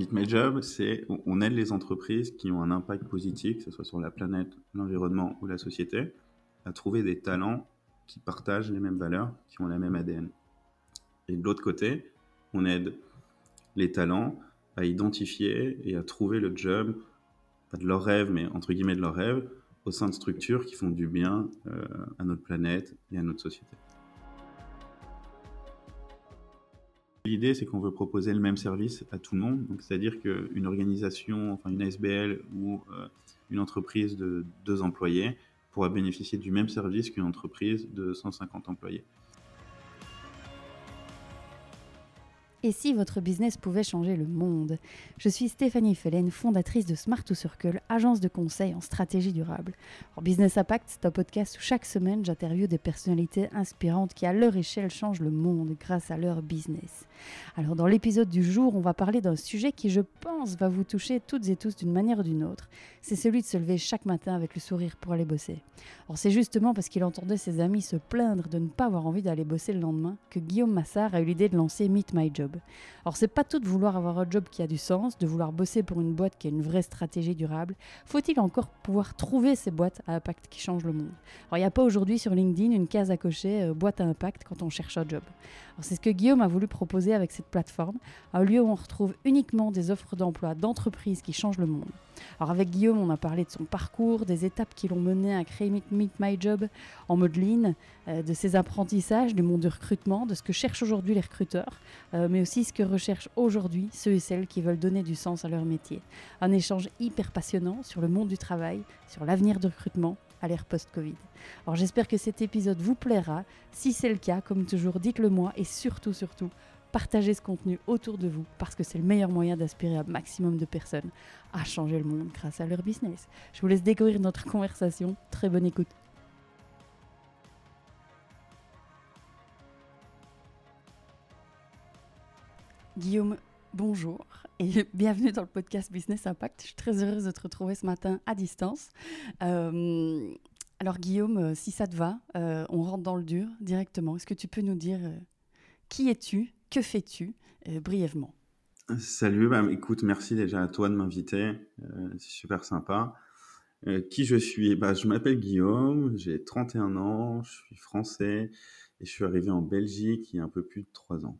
Meet My Job, c'est on aide les entreprises qui ont un impact positif, que ce soit sur la planète, l'environnement ou la société, à trouver des talents qui partagent les mêmes valeurs, qui ont la même ADN. Et de l'autre côté, on aide les talents à identifier et à trouver le job, pas de leur rêve, mais entre guillemets de leur rêve, au sein de structures qui font du bien euh, à notre planète et à notre société. L'idée, c'est qu'on veut proposer le même service à tout le monde. c'est-à-dire qu'une organisation, enfin une SBL ou euh, une entreprise de deux employés pourra bénéficier du même service qu'une entreprise de 150 employés. Et si votre business pouvait changer le monde? Je suis Stéphanie Fellen, fondatrice de Smart to Circle, agence de conseil en stratégie durable. Business Impact, c'est un podcast où chaque semaine j'interviewe des personnalités inspirantes qui, à leur échelle, changent le monde grâce à leur business. Alors, dans l'épisode du jour, on va parler d'un sujet qui, je pense, va vous toucher toutes et tous d'une manière ou d'une autre. C'est celui de se lever chaque matin avec le sourire pour aller bosser. Alors, c'est justement parce qu'il entendait ses amis se plaindre de ne pas avoir envie d'aller bosser le lendemain que Guillaume Massard a eu l'idée de lancer Meet My Job. Alors c'est pas tout de vouloir avoir un job qui a du sens, de vouloir bosser pour une boîte qui a une vraie stratégie durable. Faut-il encore pouvoir trouver ces boîtes à impact qui changent le monde? Alors il n'y a pas aujourd'hui sur LinkedIn une case à cocher euh, boîte à impact quand on cherche un job. C'est ce que Guillaume a voulu proposer avec cette plateforme, un lieu où on retrouve uniquement des offres d'emploi d'entreprises qui changent le monde. Alors avec Guillaume, on a parlé de son parcours, des étapes qui l'ont mené à créer Meet, My Job en mode lean, euh, de ses apprentissages du monde du recrutement, de ce que cherchent aujourd'hui les recruteurs, euh, aussi ce que recherchent aujourd'hui ceux et celles qui veulent donner du sens à leur métier. Un échange hyper passionnant sur le monde du travail, sur l'avenir du recrutement à l'ère post-Covid. Alors j'espère que cet épisode vous plaira. Si c'est le cas, comme toujours, dites-le moi et surtout, surtout, partagez ce contenu autour de vous parce que c'est le meilleur moyen d'aspirer un maximum de personnes à changer le monde grâce à leur business. Je vous laisse découvrir notre conversation. Très bonne écoute. Guillaume, bonjour et bienvenue dans le podcast Business Impact. Je suis très heureuse de te retrouver ce matin à distance. Euh, alors Guillaume, euh, si ça te va, euh, on rentre dans le dur directement. Est-ce que tu peux nous dire qui es-tu, que fais-tu brièvement? Salut, bah, écoute, merci déjà à toi de m'inviter, c'est super sympa. qui je suis? Bah, Je m'appelle Guillaume, j'ai 31 ans, je suis français et je suis arrivé en Belgique il y a un peu plus de 3 ans.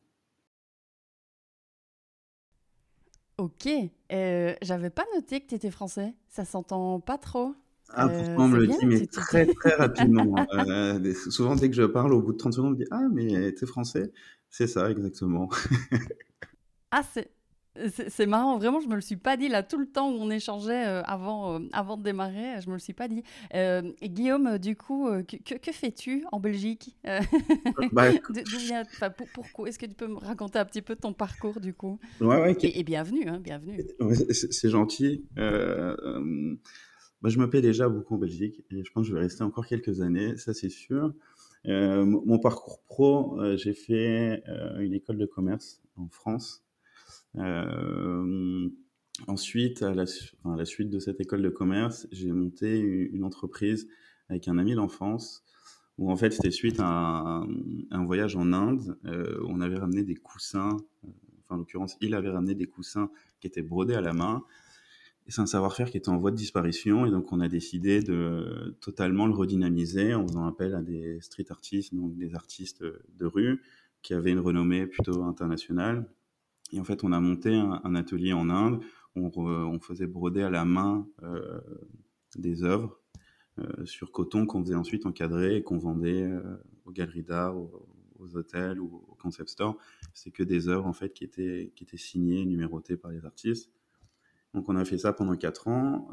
Ok. Euh, j'avais pas noté que tu étais français. Ça s'entend pas trop. Ah, euh, pourtant, on me le dit, mais très, très rapidement. Euh, souvent, dès que je parle, au bout de 30 secondes, on me dit Ah, mais t'es français? C'est ça, exactement. ah, c'est c'est marrant, vraiment, je me le suis pas dit là tout le temps où on échangeait euh, avant, euh, avant de démarrer, je me le suis pas dit. Euh, Guillaume, du coup, que, que fais-tu en Belgique bah, D'où Pourquoi Est-ce que tu peux me raconter un petit peu ton parcours du coup? Ouais, ouais, et, bienvenue, hein, bienvenue. c'est gentil. Bah, je me plais déjà beaucoup en Belgique et je pense que je vais rester encore quelques années, ça c'est sûr. mon parcours pro, j'ai fait une école de commerce en France. Euh, ensuite, à la, suite de cette école de commerce, j'ai monté une entreprise avec un ami d'enfance où en fait c'était suite à un, voyage en Inde euh, où on avait ramené des coussins, euh, enfin en l'occurrence il avait ramené des coussins qui étaient brodés à la main. Et c'est un savoir-faire qui était en voie de disparition et donc on a décidé de totalement le redynamiser en faisant appel à des street artistes, donc des artistes de rue qui avaient une renommée plutôt internationale et en fait, on a monté un, atelier en Inde. On, on, faisait broder à la main euh, des œuvres euh, sur coton qu'on faisait ensuite encadrer et qu'on vendait euh, aux galeries d'art, aux, hôtels ou aux concept stores. C'est que des œuvres en fait qui étaient, qui étaient signées, numérotées par les artistes. Donc on a fait ça pendant quatre ans.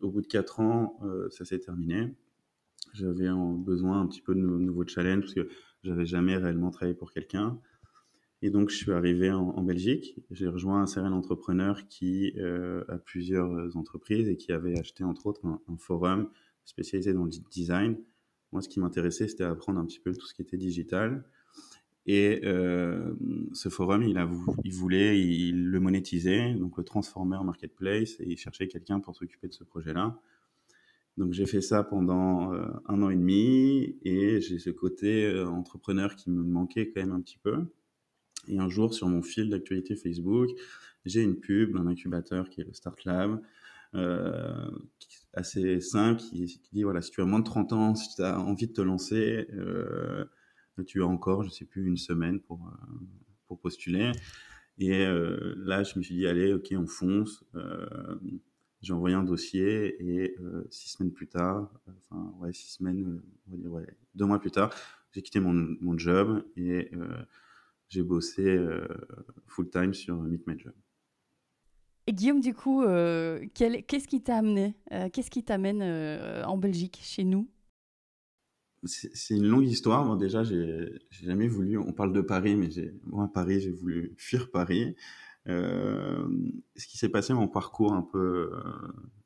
Au bout de quatre ans, ça s'est terminé. J'avais besoin un petit peu de nouveaux challenges parce que j'avais jamais réellement travaillé pour quelqu'un. Et donc, je suis arrivé en, Belgique. J'ai rejoint un serial entrepreneur qui euh, a plusieurs entreprises et qui avait acheté, entre autres, un, forum spécialisé dans le design. Moi, ce qui m'intéressait, c'était apprendre un petit peu tout ce qui était digital. Et euh, ce forum, il, a, il voulait il le monétiser, donc le transformer marketplace, et il cherchait quelqu'un pour s'occuper de ce projet-là. Donc j'ai fait ça pendant euh, un an et demi, et j'ai ce côté euh, entrepreneur qui me manquait quand même un petit peu. Et un jour, sur mon fil d'actualité Facebook, j'ai une pub d'un incubateur qui est le Start Lab, euh, assez simple, qui, dit voilà, si tu as moins de 30 ans, si tu as envie de te lancer, euh, tu as encore, je sais plus, une semaine pour, euh, pour postuler. Et euh, là, je me suis dit, allez, ok, on fonce. j'ai envoyé un dossier et six semaines plus tard, enfin, ouais, six semaines, on ouais, deux mois plus tard, j'ai quitté mon, mon, job et j'ai bossé full-time sur Meet My Job. Et Guillaume, du coup, euh, qu'est-ce qui t'a amené euh, Qu'est-ce qui t'amène euh, en Belgique, chez nous? C'est une longue histoire. Déjà, j'ai jamais voulu. On parle de Paris, mais moi, à Paris, j'ai voulu fuir Paris. ce qui s'est passé, mon parcours un peu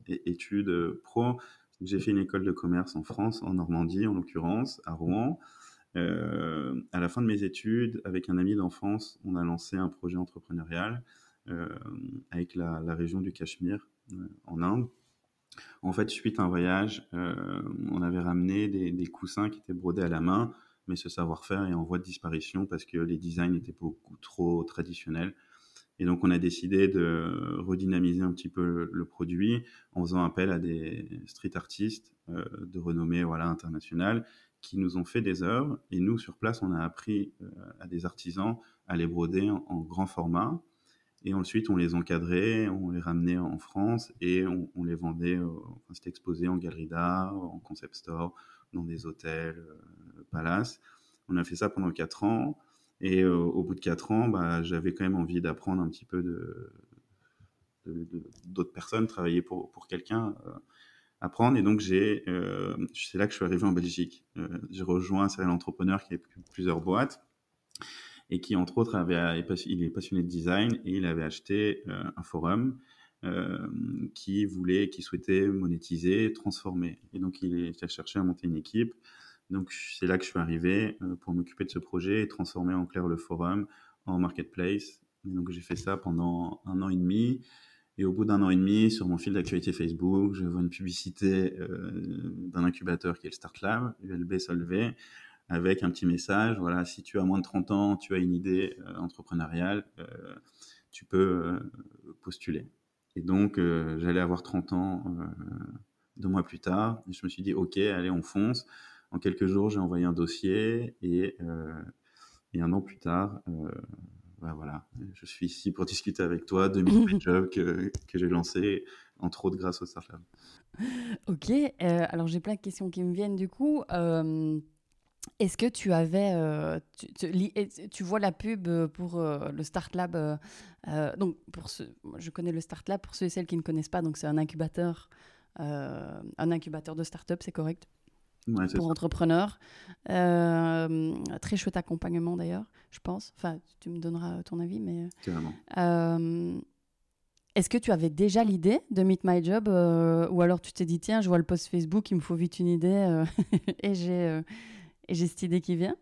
études pro, j'ai fait une école de commerce en France, en Normandie en l'occurrence, à Rouen. À la fin de mes études, avec un ami d'enfance, on a lancé un projet entrepreneurial euh, avec la, région du Cachemire euh, en Inde. En fait, suite à un voyage, euh, on avait ramené des, coussins qui étaient brodés à la main, mais ce savoir-faire est en voie de disparition parce que les designs étaient beaucoup trop traditionnels. Et donc, on a décidé de redynamiser un petit peu le, produit en faisant appel à des street artistes de renommée voilà, internationale qui nous ont fait des œuvres. Et nous, sur place, on a appris à des artisans à les broder en grand format et ensuite, on les encadrait, on les ramenait en France et on, les vendait, enfin, c'était exposé en galerie d'art, en concept store, dans des hôtels, euh, palaces. On a fait ça pendant quatre ans. Et euh, au bout de quatre ans, bah, j'avais quand même envie d'apprendre un petit peu de, d'autres personnes, travailler pour, pour quelqu'un, euh, apprendre. Et donc, j'ai, c'est là que je suis arrivé en Belgique. j'ai rejoint un serial entrepreneur qui avait plusieurs boîtes et qui entre autres avait, il est passionné de design et il avait acheté euh, un forum euh, qui voulait, qui souhaitait monétiser, transformer. Et donc il, a cherché à monter une équipe. Donc c'est là que je suis arrivé euh, pour m'occuper de ce projet et transformer en clair le forum en marketplace. Et donc j'ai fait ça pendant un an et demi. Et au bout d'un an et demi, sur mon fil d'actualité Facebook, je vois une publicité d'un incubateur qui est le Start Lab, ULB Solvay, avec un petit message. Voilà, si tu as moins de 30 ans, tu as une idée euh, entrepreneuriale, euh, tu peux euh, postuler. Et donc, j'allais avoir 30 ans deux mois plus tard. Et je me suis dit, OK, allez, on fonce. En quelques jours, j'ai envoyé un dossier et, et un an plus tard, bah voilà, je suis ici pour discuter avec toi de mes jobs que, que j'ai lancé, entre autres grâce au Startup. Ok, alors j'ai plein de questions qui me viennent du coup. Est-ce que tu avais, euh, tu, vois la pub euh, pour euh, le Start Lab Donc, pour ce, je connais le Start Lab pour ceux et celles qui ne connaissent pas. Donc, c'est un incubateur, un incubateur de start-up, c'est correct? Pour entrepreneurs. très chouette accompagnement d'ailleurs, je pense. Enfin, tu me donneras ton avis, mais. Est-ce que tu avais déjà l'idée de Meet My Job ou alors tu t'es dit tiens, je vois le post Facebook, il me faut vite une idée et j'ai et j'ai cette idée qui vient?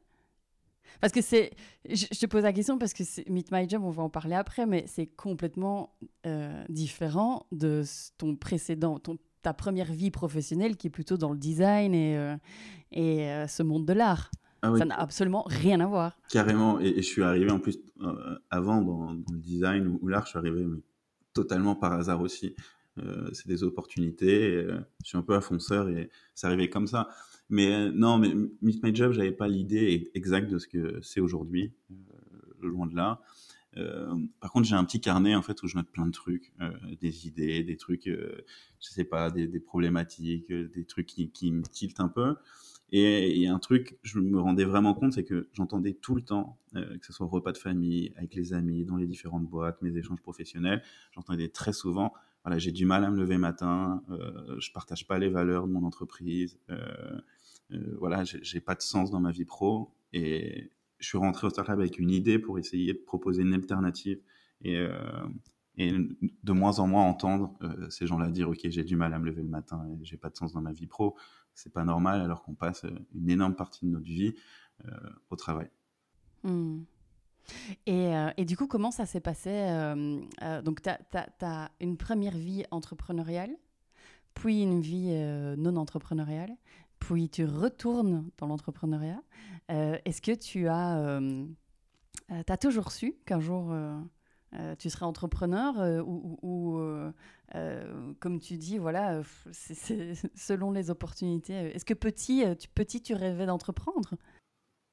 Parce que c'est. Je, te pose la question parce que Meet My Job, on va en parler après, mais c'est complètement euh, différent de ton précédent, ton, ta première vie professionnelle qui est plutôt dans le design et, euh, et euh, ce monde de l'art. Ah Ça n'a absolument rien à voir. Carrément. Et, je suis arrivé en plus, avant dans, le design ou, l'art, je suis arrivé mais, totalement par hasard aussi. c'est des opportunités. je suis un peu un fonceur et c'est arrivé comme ça. Mais euh, non, mais Meet My Job, j'avais pas l'idée exacte de ce que c'est aujourd'hui, euh, loin de là. Euh, par contre, j'ai un petit carnet en fait où je note plein de trucs, euh, des idées, des trucs, euh, je sais pas, des, problématiques, des trucs qui, me tiltent un peu. Et, un truc, je me rendais vraiment compte, c'est que j'entendais tout le temps, que ce soit au repas de famille, avec les amis, dans les différentes boîtes, mes échanges professionnels, j'entendais très souvent, voilà, j'ai du mal à me lever matin, je partage pas les valeurs de mon entreprise. Euh, euh, voilà, j'ai pas de sens dans ma vie pro et je suis rentré au startup avec une idée pour essayer de proposer une alternative et, euh, de moins en moins entendre euh, ces gens-là dire ok j'ai du mal à me lever le matin et j'ai pas de sens dans ma vie pro c'est pas normal alors qu'on passe une énorme partie de notre vie au travail hmm. Et, du coup, comment ça s'est passé Donc, tu as, as, une première vie entrepreneuriale, puis une vie non entrepreneuriale, puis tu retournes dans l'entrepreneuriat. Euh, est-ce que tu as, euh, euh, toujours su qu'un jour tu serais entrepreneur ou, comme tu dis, voilà, selon les opportunités. Est-ce que petit, tu, petit, tu rêvais d'entreprendre?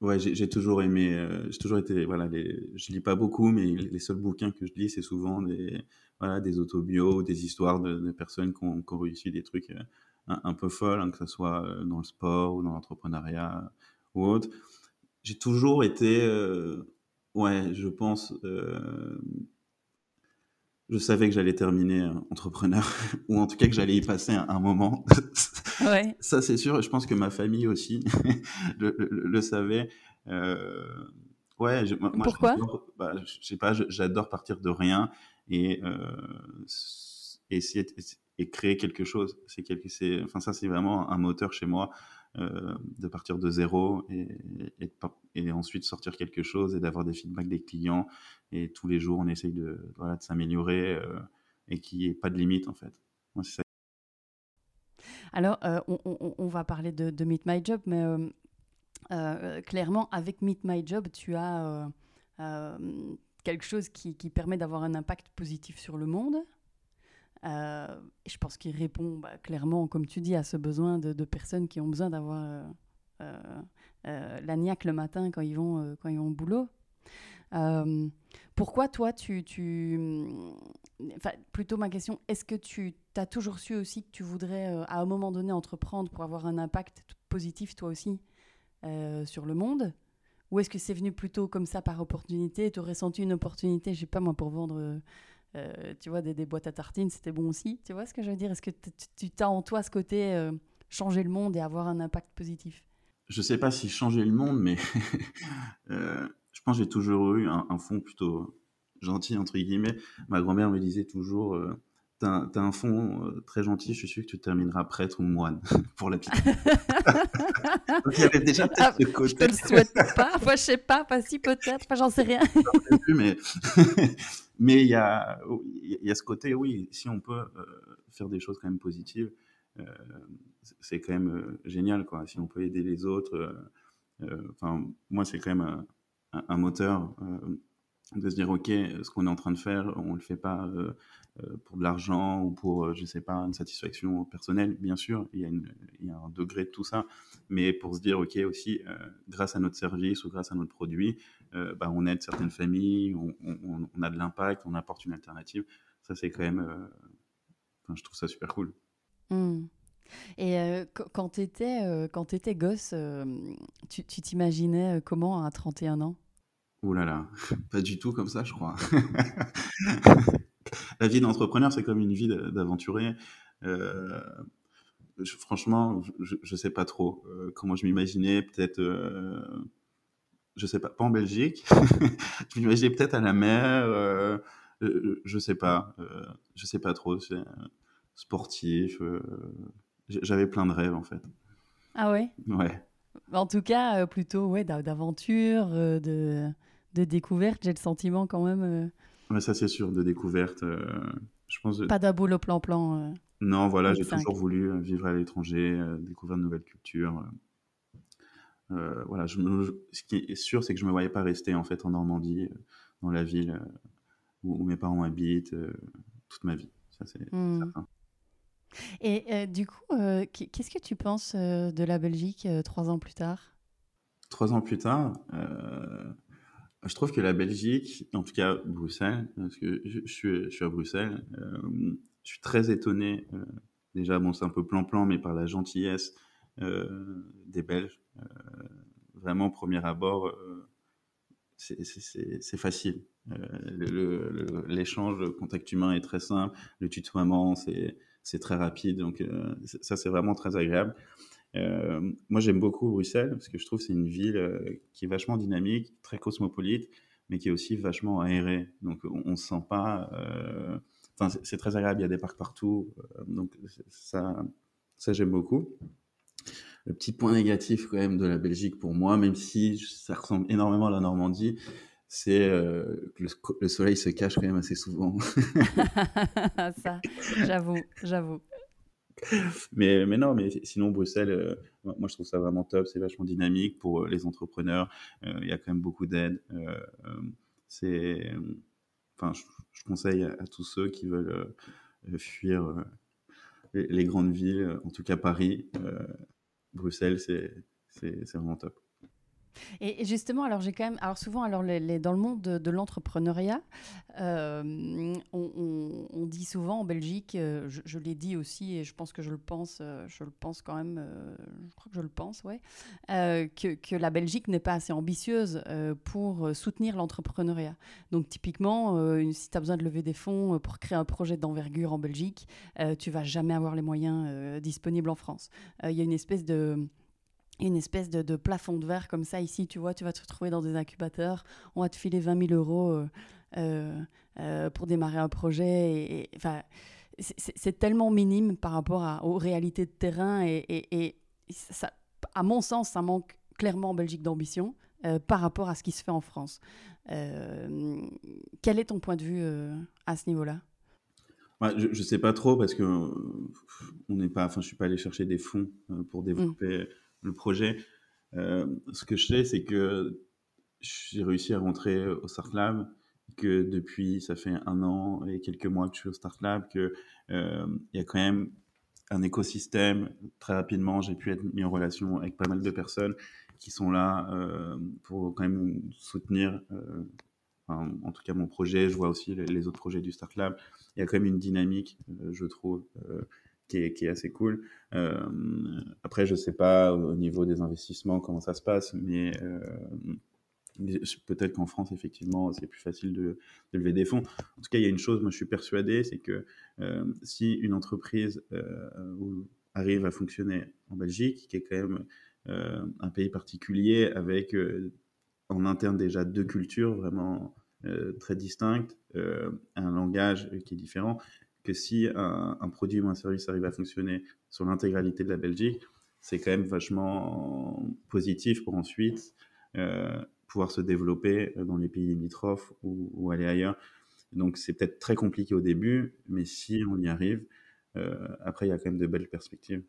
Ouais, j'ai toujours aimé, euh, j'ai toujours été, voilà, je lis pas beaucoup, mais les seuls bouquins que je lis, c'est souvent des, voilà, des autobios, des histoires de, personnes qui ont, réussi des trucs un, peu folles, hein, que ce soit dans le sport ou dans l'entrepreneuriat ou autre. J'ai toujours été, ouais, je pense, je savais que j'allais terminer euh, entrepreneur, ou en tout cas que j'allais y passer un, moment. Ouais. Ça, c'est sûr. Je pense que ma famille aussi le, savait. Euh, ouais, moi, Pourquoi? bah, Je sais pas, j'adore partir de rien et euh, essayer et créer quelque chose. C'est quelque, enfin ça, c'est vraiment un moteur chez moi. Euh, de partir de zéro et, et, ensuite sortir quelque chose et d'avoir des feedbacks des clients. Et tous les jours, on essaye de, voilà, de s'améliorer euh, et qu'il n'y ait pas de limite, en fait. Alors, euh, on, va parler de, Meet My Job, mais clairement, avec Meet My Job, tu as quelque chose qui permet d'avoir un impact positif sur le monde. Euh, je pense qu'il répond bah, clairement, comme tu dis, à ce besoin de, personnes qui ont besoin d'avoir euh, euh, la niaque le matin quand ils vont, quand ils vont au boulot. pourquoi toi, tu... tu... Enfin, plutôt ma question, est-ce que tu as toujours su aussi que tu voudrais à un moment donné entreprendre pour avoir un impact positif toi aussi sur le monde? Ou est-ce que c'est venu plutôt comme ça par opportunité? Tu aurais senti une opportunité, je sais pas moi, pour vendre euh, tu vois, des, boîtes à tartines, c'était bon aussi. Tu vois ce que je veux dire? Est-ce que tu as en toi ce côté euh, changer le monde et avoir un impact positif? Je sais pas si changer le monde, mais euh, je pense que j'ai toujours eu un, fond plutôt gentil, entre guillemets. Ma grand-mère me disait toujours As un fond très gentil, je suis sûr que tu termineras prêtre ou moine pour la petite. Donc il y avait déjà peut-être ah, ce côté. Je te le souhaite pas, enfin je sais pas, pas si peut-être, enfin j'en sais rien. mais mais il y a, il y a ce côté, oui, si on peut euh, faire des choses quand même positives, euh, c'est quand même euh, génial, quoi. Si on peut aider les autres, enfin, moi, c'est quand même un, un moteur de se dire, OK, ce qu'on est en train de faire, on ne le fait pas euh, pour de l'argent ou pour, euh, je sais pas, une satisfaction personnelle, bien sûr, il y, a il y a un degré de tout ça, mais pour se dire, OK, aussi, euh, grâce à notre service ou grâce à notre produit, bah, on aide certaines familles, on, on, a de l'impact, on apporte une alternative, ça c'est quand même, enfin, je trouve ça super cool. Mmh. Et quand tu étais, étais gosse, tu t'imaginais comment à 31 ans? Ouh là là, pas du tout comme ça, je crois. la vie d'entrepreneur, c'est comme une vie d'aventurier. Euh, franchement, je, ne sais pas trop euh, comment je m'imaginais. Peut-être, euh, je sais pas, pas en Belgique. je m'imaginais peut-être à la mer. je sais pas. je sais pas trop. Sportif. J'avais plein de rêves en fait. Ah ouais? Ouais. En tout cas, plutôt ouais, d'aventure, de, de découverte. J'ai le sentiment quand même ça c'est sûr, de découverte. Euh, je pense. Pas d'aboulot plan-plan. Euh, non, voilà, j'ai toujours voulu euh, vivre à l'étranger, découvrir de nouvelles cultures. voilà, je ce qui est sûr, c'est que je me voyais pas rester en fait en Normandie, dans la ville où, mes parents habitent toute ma vie. Ça c'est mmh. certain. Et du coup, qu'est-ce que tu penses de la Belgique trois ans plus tard? Trois ans plus tard, je trouve que la Belgique, en tout cas Bruxelles, parce que je, suis, je suis, à Bruxelles, euh, je suis très étonné. Euh, déjà, bon, c'est un peu plan-plan, mais par la gentillesse euh, des Belges. vraiment, premier abord, c'est facile. L'échange, le, le, contact humain est très simple. Le tutoiement, c'est très rapide. Donc, ça, c'est vraiment très agréable. Euh, moi, j'aime beaucoup Bruxelles parce que je trouve que c'est une ville euh, qui est vachement dynamique, très cosmopolite, mais qui est aussi vachement aérée. Donc, on ne se sent pas. Euh, enfin, c'est très agréable. Il y a des parcs partout. donc, ça, ça j'aime beaucoup. Le petit point négatif quand même de la Belgique pour moi, même si ça ressemble énormément à la Normandie, c'est que le, le, soleil se cache quand même assez souvent. ça, j'avoue, j'avoue mais, mais non, mais sinon, Bruxelles, euh, moi, je trouve ça vraiment top. C'est vachement dynamique pour euh, les entrepreneurs. Euh, il y a quand même beaucoup d'aide. c'est enfin, je, conseille à, tous ceux qui veulent fuir les, les, grandes villes, en tout cas Paris, Bruxelles, c'est vraiment top. Et, justement, alors j'ai quand même, alors souvent, alors dans le monde de, l'entrepreneuriat, euh, on, dit souvent en Belgique, euh, je, l'ai dit aussi et je pense que je le pense, euh, je le pense quand même, je crois que je le pense, ouais, que, que, la Belgique n'est pas assez ambitieuse pour soutenir l'entrepreneuriat. Donc typiquement, si tu as besoin de lever des fonds pour créer un projet d'envergure en Belgique, tu vas jamais avoir les moyens disponibles en France. Il y a une espèce de une espèce de, plafond de verre comme ça ici, tu vois, tu vas te retrouver dans des incubateurs, on va te filer 20 000 euros euh, euh, euh, pour démarrer un projet. enfin, c'est tellement minime par rapport aux réalités de terrain et, ça, à mon sens, ça manque clairement en Belgique d'ambition par rapport à ce qui se fait en France. quel est ton point de vue à ce niveau-là? Je ne sais pas trop parce que on n'est pas, enfin, je suis pas allé chercher des fonds pour mmh. Le projet. Euh, ce que je sais, c'est que j'ai réussi à rentrer au Start Lab, que depuis, ça fait un an et quelques mois que je suis au Start Lab, qu'il euh, y a quand même un écosystème. Très rapidement, j'ai pu être mis en relation avec pas mal de personnes qui sont là euh, pour quand même soutenir, en tout cas mon projet. Je vois aussi les, autres projets du Start Lab. Il y a quand même une dynamique, je trouve, qui est, assez cool. Euh, après, je sais pas au niveau des investissements comment ça se passe, mais euh, peut-être qu'en France, effectivement, c'est plus facile de, lever des fonds. En tout cas, il y a une chose, moi je suis persuadé, c'est que euh, si une entreprise arrive à fonctionner en Belgique, qui est quand même un pays particulier avec en interne déjà deux cultures vraiment très distinctes, un langage qui est différent, que si un, produit ou un service arrive à fonctionner sur l'intégralité de la Belgique, c'est quand même vachement positif pour ensuite euh, pouvoir se développer dans les pays limitrophes ou, aller ailleurs. Donc c'est peut-être très compliqué au début, mais si on y arrive, euh, après il y a quand même de belles perspectives.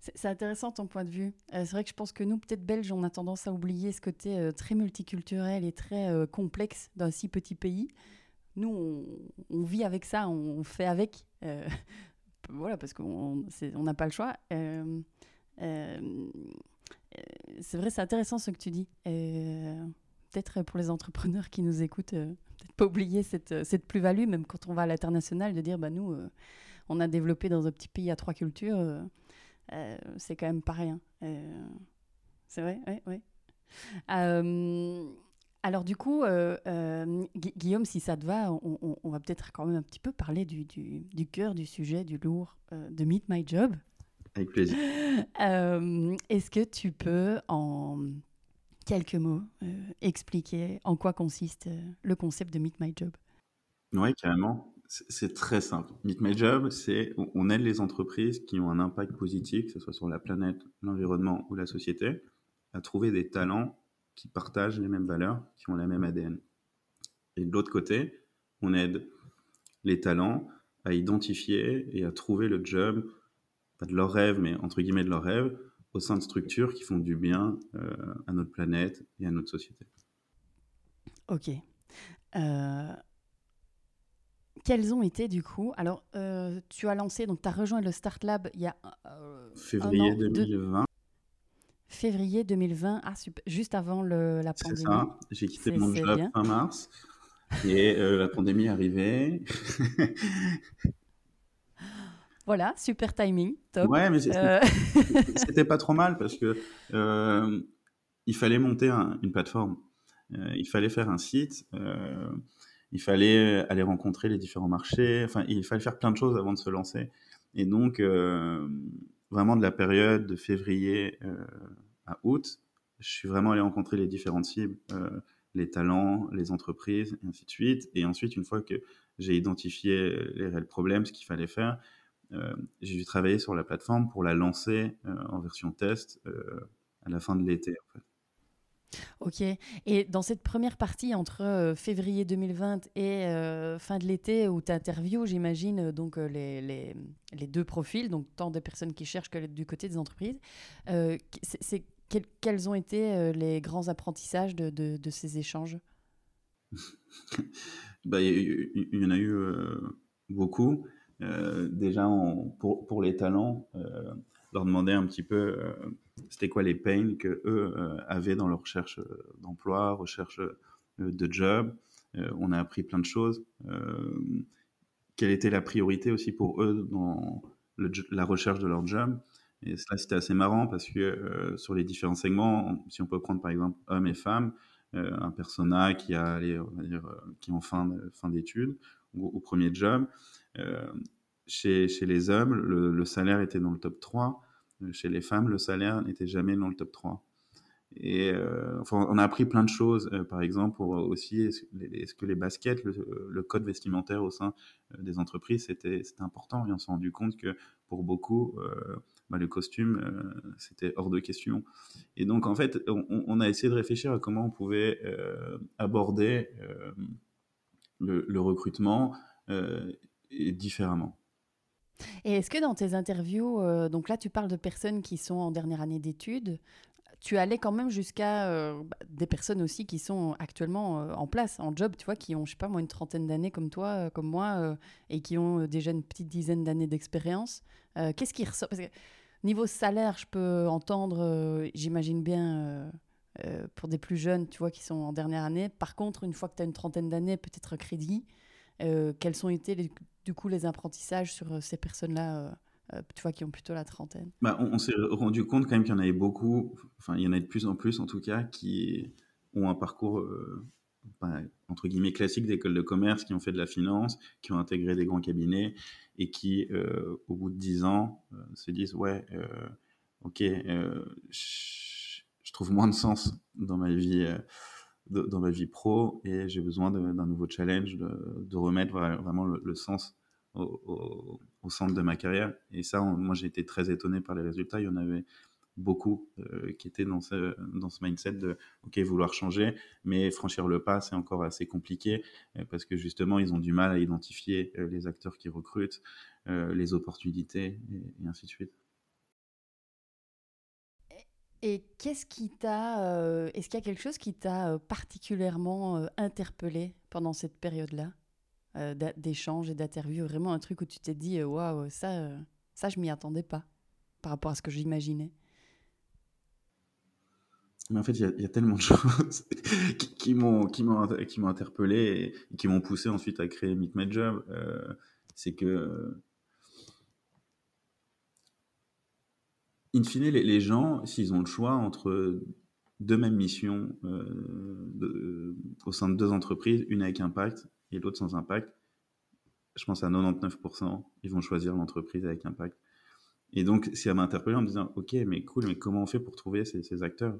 C'est intéressant ton point de vue. Euh, c'est vrai que je pense que nous, peut-être Belges, on a tendance à oublier ce côté très multiculturel et très complexe d'un si petit pays nous, on, vit avec ça, on, fait avec. Euh, voilà, parce qu'on n'a pas le choix. Euh, euh, c'est vrai, c'est intéressant ce que tu dis. peut-être pour les entrepreneurs qui nous écoutent, peut-être pas oublier cette, plus-value, même quand on va à l'international, de dire, bah nous, on a développé dans un petit pays à trois cultures, c'est quand même pas rien. c'est vrai, oui, oui. Alors du coup, euh, euh, Guillaume, si ça te va, on, va peut-être quand même un petit peu parler du, du, cœur du sujet, du lourd euh, de Meet My Job. Avec plaisir. Est-ce que tu peux, en quelques mots, expliquer en quoi consiste le concept de Meet My Job? Oui, carrément. C'est très simple. Meet My Job, c'est on aide les entreprises qui ont un impact positif, que ce soit sur la planète, l'environnement ou la société, à trouver des talents qui partagent les mêmes valeurs, qui ont la même ADN. Et de l'autre côté, on aide les talents à identifier et à trouver le job, pas de leur rêve, mais entre guillemets de leur rêve, au sein de structures qui font du bien euh, à notre planète et à notre société. Ok. Euh, quels ont été du coup Alors, euh, tu as lancé, donc tu as rejoint le Start Lab il y a. Février 2020 février 2020, ah, juste avant le, la pandémie. C'est ça, j'ai quitté mon job fin mars et euh, la pandémie est arrivée. voilà, super timing, top. Ouais, mais euh. c'était pas trop mal parce que euh, il fallait monter une plateforme, il fallait faire un site, il fallait aller rencontrer les différents marchés, enfin, il fallait faire plein de choses avant de se lancer. Et donc, vraiment de la période de février euh, à août, je suis vraiment allé rencontrer les différentes cibles, euh, les talents, les entreprises, et ainsi de suite. Et ensuite, une fois que j'ai identifié les réels problèmes, ce qu'il fallait faire, euh, j'ai dû travailler sur la plateforme pour la lancer en version test à la fin de l'été. En fait. Ok. Et dans cette première partie entre euh, février 2020 et euh, fin de l'été où tu interviews, j'imagine, euh, donc les, les, les, deux profils, donc tant des personnes qui cherchent que du côté des entreprises, c'est, quels ont été les grands apprentissages de, de, de ces échanges? Bah, il y, en a eu beaucoup. déjà, pour, pour, les talents, leur demander un petit peu c'était quoi les pains que eux avaient dans leur recherche d'emploi, recherche de job? on a appris plein de choses. quelle était la priorité aussi pour eux dans la recherche de leur job? Et ça, c'était assez marrant parce que euh, sur les différents segments, si on peut prendre par exemple hommes et femmes, euh, un persona qui a, allez, on va dire, euh, qui est en fin, fin d'études ou au premier job, chez, chez, les hommes, le, le, salaire était dans le top 3. Chez les femmes, le salaire n'était jamais dans le top 3. Et euh, enfin, on a appris plein de choses, euh, par exemple, pour aussi, est-ce que les baskets, le, code vestimentaire au sein euh, des entreprises, c'était important. Et on s'est rendu compte que pour beaucoup, bah, le costume, c'était hors de question. Et donc, en fait, on, on, a essayé de réfléchir à comment on pouvait aborder le, le, recrutement différemment. Et est-ce que dans tes interviews, donc là tu parles de personnes qui sont en dernière année d'études, tu allais quand même jusqu'à euh, bah, des personnes aussi qui sont actuellement euh, en place, en job, tu vois, qui ont, je sais pas moi, une trentaine d'années comme toi, euh, comme moi, et qui ont déjà une petite dizaine d'années d'expérience. Qu'est-ce qui ressort? Parce que niveau salaire, je peux entendre, j'imagine bien, pour des plus jeunes, tu vois, qui sont en dernière année. Par contre, une fois que tu as une trentaine d'années, peut-être crédit, quels ont été du coup les apprentissages sur ces personnes-là euh, tu vois, qui ont plutôt la trentaine? Bah, On, s'est rendu compte quand même qu'il y en avait beaucoup, enfin il y en a de plus en plus en tout cas, qui ont un parcours euh, entre guillemets classique d'école de commerce, qui ont fait de la finance, qui ont intégré des grands cabinets et qui, euh, au bout de dix ans, se disent ouais, ok, je, trouve moins de sens dans ma vie. Dans ma vie pro et j'ai besoin d'un nouveau challenge, de, remettre vraiment le sens au, centre de ma carrière. Et ça, moi, j'ai été très étonné par les résultats. Il y en avait beaucoup euh, qui étaient dans ce, mindset de OK, vouloir changer, mais franchir le pas, c'est encore assez compliqué euh, parce que justement, ils ont du mal à identifier euh, les acteurs qui recrutent, les opportunités et, ainsi de suite. Et qu'est-ce qui t'a. Est-ce qu'il y a quelque chose qui t'a particulièrement interpellé pendant cette période-là euh, d'échanges et d'interviews, vraiment un truc où tu t'es dit, euh, waouh, ça, euh, ça, je m'y attendais pas par rapport à ce que j'imaginais. Mais en fait, il y, a tellement de choses qui, qui m'ont interpellé et, qui m'ont poussé ensuite à créer Meet My Job. c'est que, in fine, les, gens, s'ils ont le choix entre deux mêmes missions au sein de deux entreprises, une avec impact et l'autre sans impact, je pense à 99%, ils vont choisir l'entreprise avec impact. Et donc, ça m'a interpellé en me disant, OK, mais cool, mais comment on fait pour trouver ces, acteurs?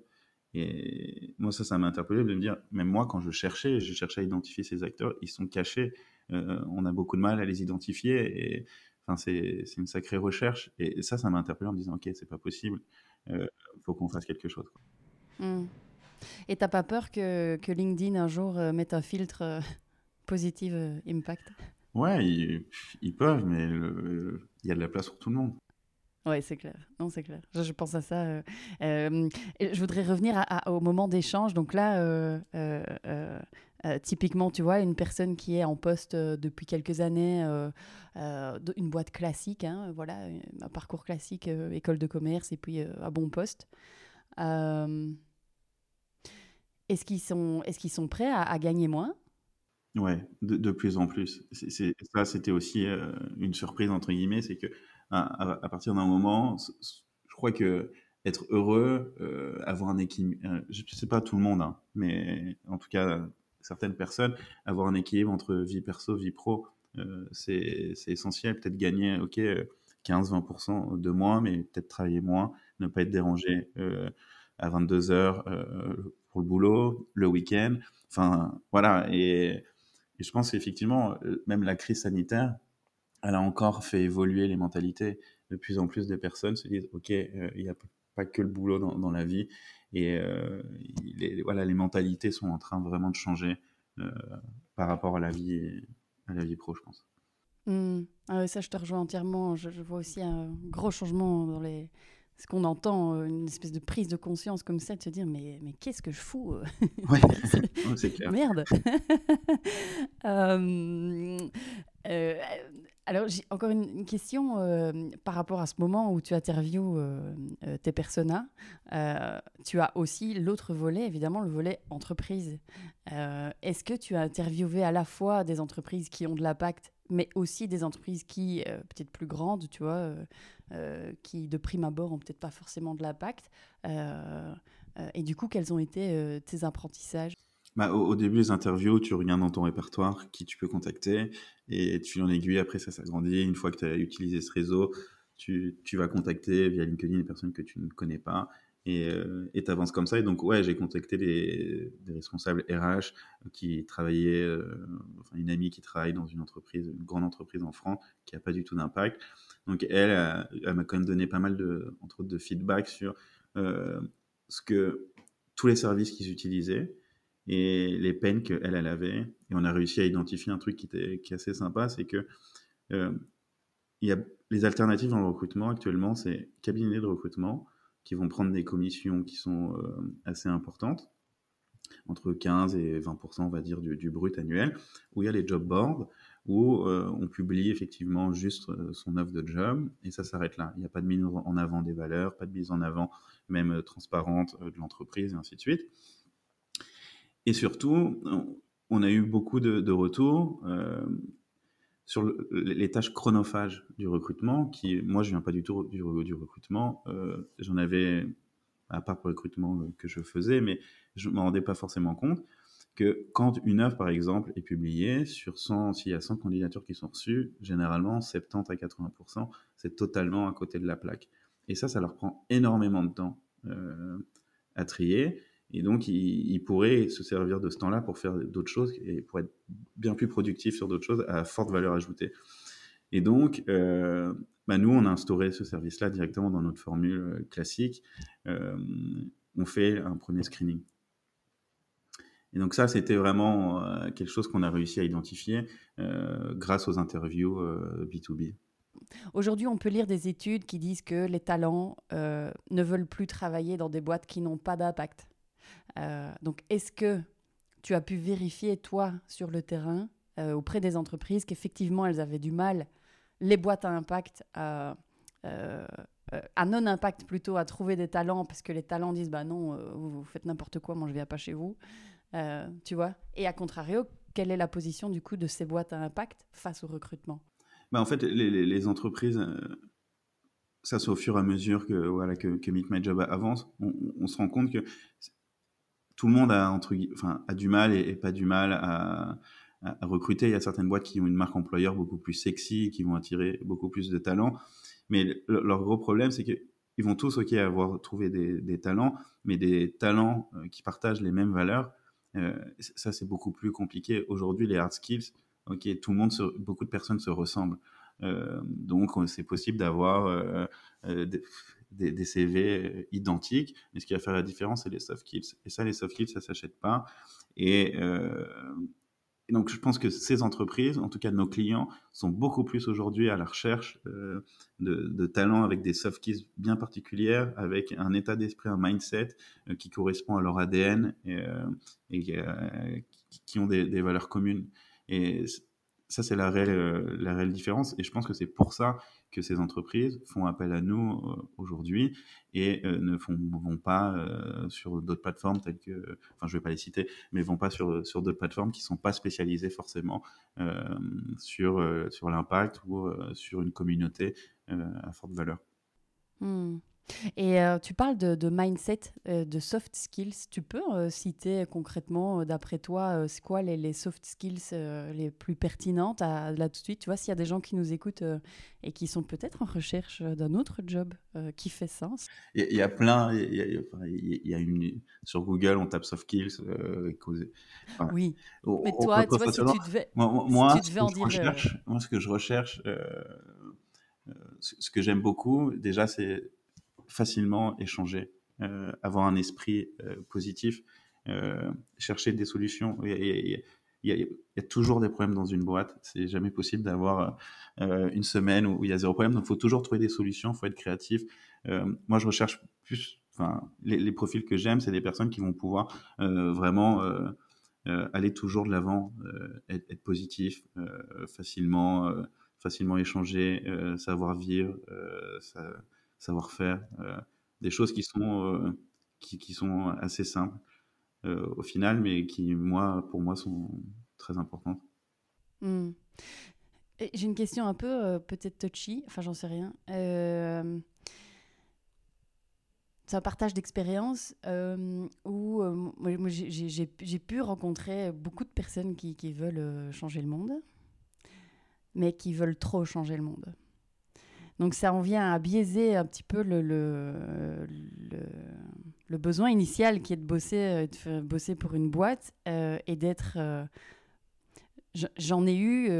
Et moi, ça, ça m'a interpellé de me dire, même moi, quand je cherchais, je cherchais à identifier ces acteurs, ils sont cachés. Euh, on a beaucoup de mal à les identifier. Et enfin, c'est une sacrée recherche. Et ça, ça m'a interpellé en me disant, OK, c'est pas possible. Il euh, faut qu'on fasse quelque chose. Quoi. Mmh. Et t'as pas peur que, que, LinkedIn un jour euh, mette un filtre positive euh, impact? Ouais, ils, peuvent, mais il y a de la place pour tout le monde. Oui, c'est clair. Non, c'est clair. Je, pense à ça. Euh, euh, je voudrais revenir au moment d'échange. Donc là, typiquement, tu vois, une personne qui est en poste depuis quelques années, une boîte classique, hein, voilà, un parcours classique, école de commerce et puis à bon poste. est-ce qu'ils sont, est qu'ils sont prêts à, gagner moins? Ouais, de, plus en plus. Ça, c'était aussi euh, une surprise, entre guillemets, c'est que à, partir d'un moment, je crois que être heureux, euh, avoir un équilibre, euh, je ne sais pas tout le monde, hein, mais en tout cas, certaines personnes, avoir un équilibre entre vie perso, vie pro, c'est, c'est essentiel. Peut-être gagner, ok, 15-20% de moins, mais peut-être travailler moins, ne pas être dérangé à 22 heures pour le boulot, le week-end. Enfin, voilà. Et je pense qu'effectivement, euh, même la crise sanitaire, elle a encore fait évoluer les mentalités. De plus en plus de personnes se disent, OK, euh, il n'y a pas que le boulot dans, la vie. Et euh, les, voilà, les mentalités sont en train vraiment de changer par rapport à la vie, à la vie pro, je pense. Mmh. Ah ça, je te rejoins entièrement. Je, vois aussi un gros changement dans les, ce qu'on entend, une espèce de prise de conscience comme ça, de se dire mais, mais qu'est-ce que je fous Ouais, c'est clair. Merde alors, j'ai encore une, question euh, par rapport à ce moment où tu interviews euh, euh, tes personas. tu as aussi l'autre volet, évidemment, le volet entreprise. Est-ce que tu as interviewé à la fois des entreprises qui ont de l'impact, mais aussi des entreprises qui, peut-être plus grandes, tu vois, qui de prime abord ont peut-être pas forcément de l'impact? Et du coup, quels ont été tes apprentissages? Bah, au, début, les interviews, tu regardes dans ton répertoire qui tu peux contacter et tu en aiguille. Après, ça s'agrandit. Une fois que tu as utilisé ce réseau, tu, tu, vas contacter via LinkedIn les personnes que tu ne connais pas et euh, tu avances comme ça. Et donc, ouais, j'ai contacté des, des, responsables RH qui travaillaient, euh, enfin, une amie qui travaille dans une entreprise, une grande entreprise en France qui n'a pas du tout d'impact. Donc, elle, elle, m'a quand même donné pas mal de, entre autres, de feedback sur euh, ce que tous les services qu'ils utilisaient et les peines qu'elle, elle avait. Et on a réussi à identifier un truc qui, était, est assez sympa, c'est que euh, y a les alternatives le recrutement actuellement, c'est cabinets de recrutement qui vont prendre des commissions qui sont euh, assez importantes, entre 15 et 20%, on va dire, du, du, brut annuel, où il y a les job boards, où euh, on publie effectivement juste son offre de job, et ça s'arrête là. Il n'y a pas de mise en avant des valeurs, pas de mise en avant même transparente de l'entreprise, et ainsi de suite. Et surtout, on a eu beaucoup de, retours euh, sur les tâches chronophages du recrutement, qui, moi, je viens pas du tout du, recrutement. Euh, j'en avais, à part pour le recrutement que je faisais, mais je ne m'en rendais pas forcément compte que quand une offre, par exemple, est publiée, sur 100, s'il y a 100 candidatures qui sont reçues, généralement, 70 à 80%, c'est totalement à côté de la plaque. Et ça, ça leur prend énormément de temps euh, à trier. Et donc, il, pourrait se servir de ce temps-là pour faire d'autres choses et pour être bien plus productif sur d'autres choses à forte valeur ajoutée. Et donc, euh, bah nous, on a instauré ce service-là directement dans notre formule euh, classique. Euh, on fait un premier screening. Et donc ça, c'était vraiment quelque chose qu'on a réussi à identifier grâce aux interviews B2B. Aujourd'hui, on peut lire des études qui disent que les talents ne veulent plus travailler dans des boîtes qui n'ont pas d'impact. Euh, donc, est-ce que tu as pu vérifier, toi, sur le terrain, euh, auprès des entreprises, qu'effectivement, elles avaient du mal, les boîtes à impact, à, euh, à non-impact plutôt, à trouver des talents, parce que les talents disent, bah non, vous, faites n'importe quoi, moi je viens pas chez vous, tu vois? Et à contrario, quelle est la position du coup de ces boîtes à impact face au recrutement? Bah, En fait, les, entreprises, ça c'est au fur et à mesure que, voilà, que, Meet My Job avance, on se rend compte que tout le monde a, entre, enfin, a du mal et, pas du mal à, recruter. Il y a certaines boîtes qui ont une marque employeur beaucoup plus sexy, qui vont attirer beaucoup plus de talents. Mais leur gros problème, c'est qu'ils vont tous, OK, avoir trouvé des, talents, mais des talents euh, qui partagent les mêmes valeurs. Euh, ça, c'est beaucoup plus compliqué. Aujourd'hui, les hard skills, OK, tout le monde, beaucoup de personnes se ressemblent. Euh, donc, c'est possible d'avoir des, CV euh, identiques, mais ce qui va faire la différence, c'est les soft skills. Et ça, les soft skills, ça s'achète pas. Euh, et, donc, je pense que ces entreprises, en tout cas nos clients, sont beaucoup plus aujourd'hui à la recherche euh, de, talents avec des soft skills bien particulières, avec un état d'esprit, un mindset qui correspond à leur ADN et, qui ont des, valeurs communes. Et ça, c'est la réelle différence. Et je pense que c'est pour ça que ces entreprises font appel à nous euh, aujourd'hui et euh, ne font, vont pas euh, sur d'autres plateformes telles que, enfin je vais pas les citer, mais vont pas sur, sur d'autres plateformes qui sont pas spécialisées forcément sur, sur l'impact ou sur une communauté à forte valeur. Hmm. Et euh, tu parles de, mindset, euh, de soft skills. Tu peux euh, citer concrètement, d'après toi, c'est quoi les, soft skills les plus pertinentes à, là tout de suite? Tu vois, s'il y a des gens qui nous écoutent et qui sont peut-être en recherche d'un autre job qui fait sens? Il y, a plein. Il y, a, une sur Google, on tape soft skills. oui. Mais toi, tu vois, si tu devais, moi, si tu devais en dire. Recherche, moi, ce que je recherche, ce que j'aime beaucoup, déjà, c'est facilement échanger, euh, avoir un esprit euh, positif, euh, chercher des solutions. Il y, a, toujours des problèmes dans une boîte. C'est jamais possible d'avoir une semaine où il y a zéro problème. Donc, il faut toujours trouver des solutions. Il faut être créatif. Moi, je recherche plus. Enfin, les, profils que j'aime, c'est des personnes qui vont pouvoir vraiment aller toujours de l'avant, être, être, positif, facilement, facilement échanger, savoir vivre, faire, des choses qui sont qui, qui sont assez simples. Euh, au final, mais qui, moi, pour moi, sont très importantes. Hmm. J'ai une question un peu euh, peut-être touchy, enfin j'en sais rien. Euh, c'est un partage d'expérience où j'ai pu rencontrer beaucoup de personnes qui, qui, veulent changer le monde, mais qui veulent trop changer le monde. Donc ça en vient à biaiser un petit peu le, besoin initial qui est de bosser, euh, de bosser pour une boîte euh, et d'être... Euh, j'en ai eu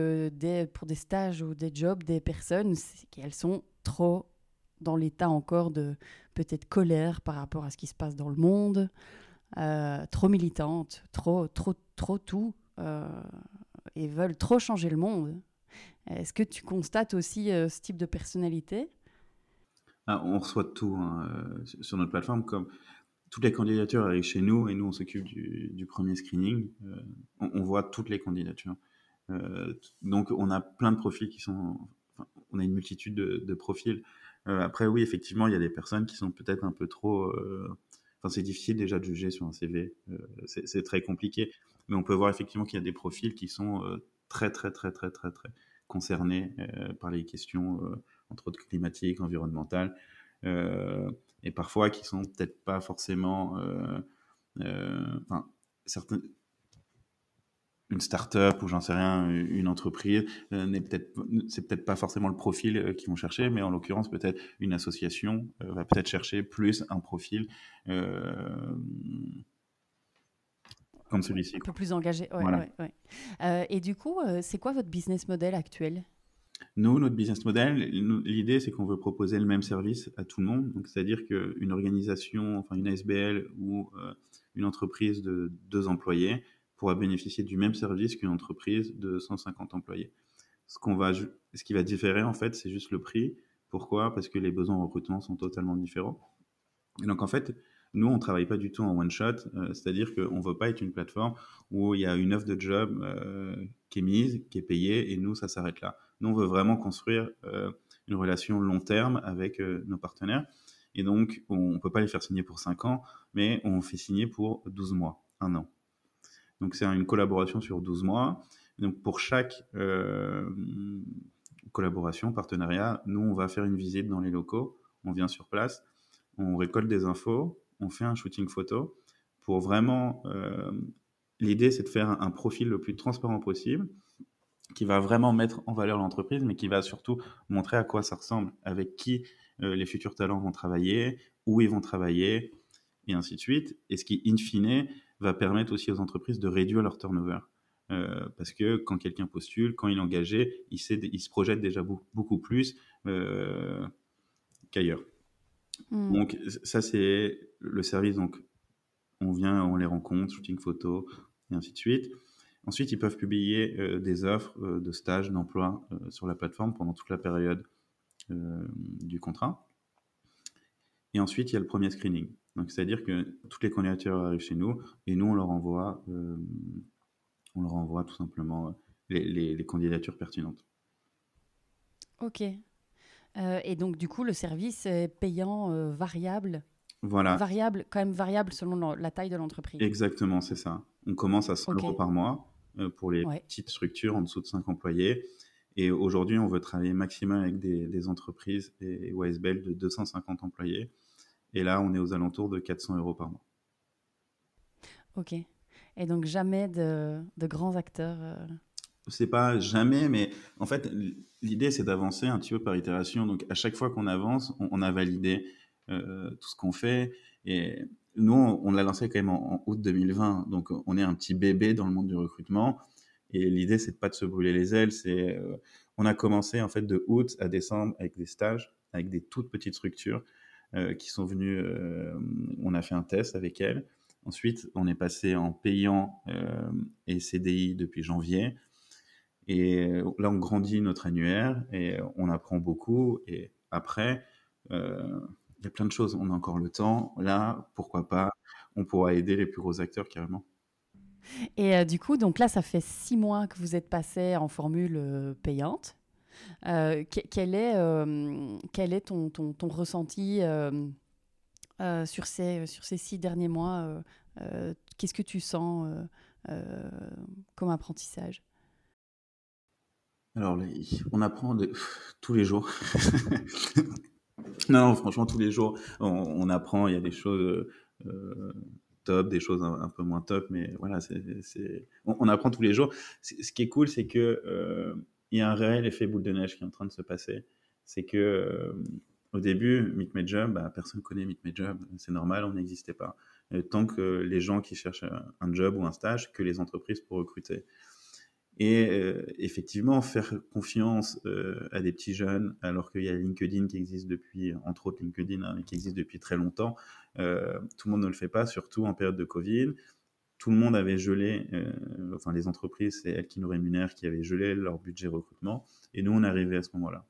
pour des stages ou des jobs des personnes qui elles sont trop dans l'état encore de peut-être colère par rapport à ce qui se passe dans le monde, trop militantes, trop, trop, trop tout, et veulent trop changer le monde. Est-ce que tu constates aussi euh, ce type de personnalité? Ah, On reçoit de tout hein, euh, sur notre plateforme. Comme toutes les candidatures arrivent chez nous et nous, on s'occupe du, premier screening. Euh, on, voit toutes les candidatures. donc, on a plein de profils qui sont. on a une multitude de, profils. après, oui, effectivement, il y a des personnes qui sont peut-être un peu trop. Enfin, c'est difficile déjà de juger sur un CV. c'est très compliqué. Mais on peut voir effectivement qu'il y a des profils qui sont très, très, très, très, très, très concernés euh, par les questions, euh, entre autres climatiques, environnementales, euh, et parfois qui sont peut-être pas forcément, enfin, certaines, une start-up ou j'en sais rien, une entreprise, n'est peut-être, c'est peut-être pas forcément le profil qu'ils vont chercher, mais en l'occurrence, peut-être une association va peut-être chercher plus un profil comme celui-ci. Un peu plus engagé, ouais, ouais, euh, et du coup, euh, c'est quoi votre business model actuel? Nous, notre business model, l'idée, c'est qu'on veut proposer le même service à tout le monde. C'est-à-dire qu'une organisation, enfin une ASBL ou euh, une entreprise de deux employés pourra bénéficier du même service qu'une entreprise de 150 employés. Ce, qu'on va, ce qui va différer, en fait, c'est juste le prix. Pourquoi? Parce que les besoins en recrutement sont totalement différents. Et donc, en fait, nous, on travaille pas du tout en one shot, euh, c'est-à-dire qu'on veut pas être une plateforme où il y a une offre de job euh, qui est mise, qui est payée, et nous, ça s'arrête là. Nous, on veut vraiment construire euh, une relation long terme avec nos partenaires. Et donc, on ne peut pas les faire signer pour 5 ans, mais on fait signer pour 12 mois, un an. Donc, c'est une collaboration sur 12 mois. donc, pour chaque collaboration, partenariat, nous, on va faire une visite dans les locaux, on vient sur place, on récolte des infos, on fait un shooting photo pour vraiment. Euh, l'idée, c'est de faire un, profil le plus transparent possible qui va vraiment mettre en valeur l'entreprise, mais qui va surtout montrer à quoi ça ressemble, avec qui euh, les futurs talents vont travailler, où ils vont travailler, et ainsi de suite. Et ce qui, in fine, va permettre aussi aux entreprises de réduire leur turnover. Euh, parce que quand quelqu'un postule, quand il est engagé, il, il se projette déjà beaucoup, plus qu'ailleurs. Hmm. Donc ça c'est le service. Donc on vient, on les rencontre, shooting photo et ainsi de suite. Ensuite, ils peuvent publier euh, des offres euh, de stage, d'emploi euh, sur la plateforme pendant toute la période du contrat. Et ensuite, il y a le premier screening. Donc, c'est-à-dire que toutes les candidatures arrivent chez nous et nous, on leur envoie, on leur envoie tout simplement les, les candidatures pertinentes. Ok. Et donc, du coup, le service est payant variable. Voilà. Variable, quand même variable selon la taille de l'entreprise. Exactement, c'est ça. On commence à 100 euros par mois euh, pour les petites structures en dessous de 5 employés. Et aujourd'hui, on veut travailler maximum avec des, entreprises et OSBL de 250 employés. Et là, on est aux alentours de 400 euros par mois. Ok. Et donc, jamais de, de grands acteurs c'est pas jamais, mais en fait, l'idée, c'est d'avancer un petit peu par itération. Donc, à chaque fois qu'on avance, on, a validé euh, tout ce qu'on fait. Et nous, on, l'a lancé quand même en, août 2020. Donc, on est un petit bébé dans le monde du recrutement. Et l'idée, c'est pas de se brûler les ailes. C'est, euh, on a commencé en fait de août à décembre avec des stages, avec des toutes petites structures euh, qui sont venues. on a fait un test avec elles. Ensuite, on est passé en payant et CDI depuis janvier. Et là, on grandit notre annuaire et on apprend beaucoup. Et après, il y a plein de choses. On a encore le temps. Là, pourquoi pas, on pourra aider les plus gros acteurs carrément. Et du coup, donc là, ça fait six mois que vous êtes passé en formule payante. Euh, quel, est, euh, quel est ton, ton, ton ressenti euh, sur, ces, sur ces six derniers mois Qu'est-ce que tu sens comme apprentissage? Alors, on apprend de... tous les jours. non, franchement, tous les jours, on, apprend. Il y a des choses top, des choses un, peu moins top, mais voilà, c'est, on, apprend tous les jours. Ce qui est cool, c'est que il y a un réel effet boule de neige qui est en train de se passer. C'est que euh, au début, Meet My Job, bah, personne connaît Meet My Job, c'est normal, on n'existait pas. tant que les gens qui cherchent un job ou un stage, que les entreprises pour recruter. Et euh, effectivement, faire confiance euh, à des petits jeunes, alors qu'il y a LinkedIn qui existe depuis, entre autres LinkedIn, hein, qui existe depuis très longtemps, tout le monde ne le fait pas, surtout en période de Covid tout le monde avait gelé, euh, enfin les entreprises, c'est elles qui nous rémunèrent, qui avaient gelé leur budget recrutement, et nous on arrivait à ce moment-là.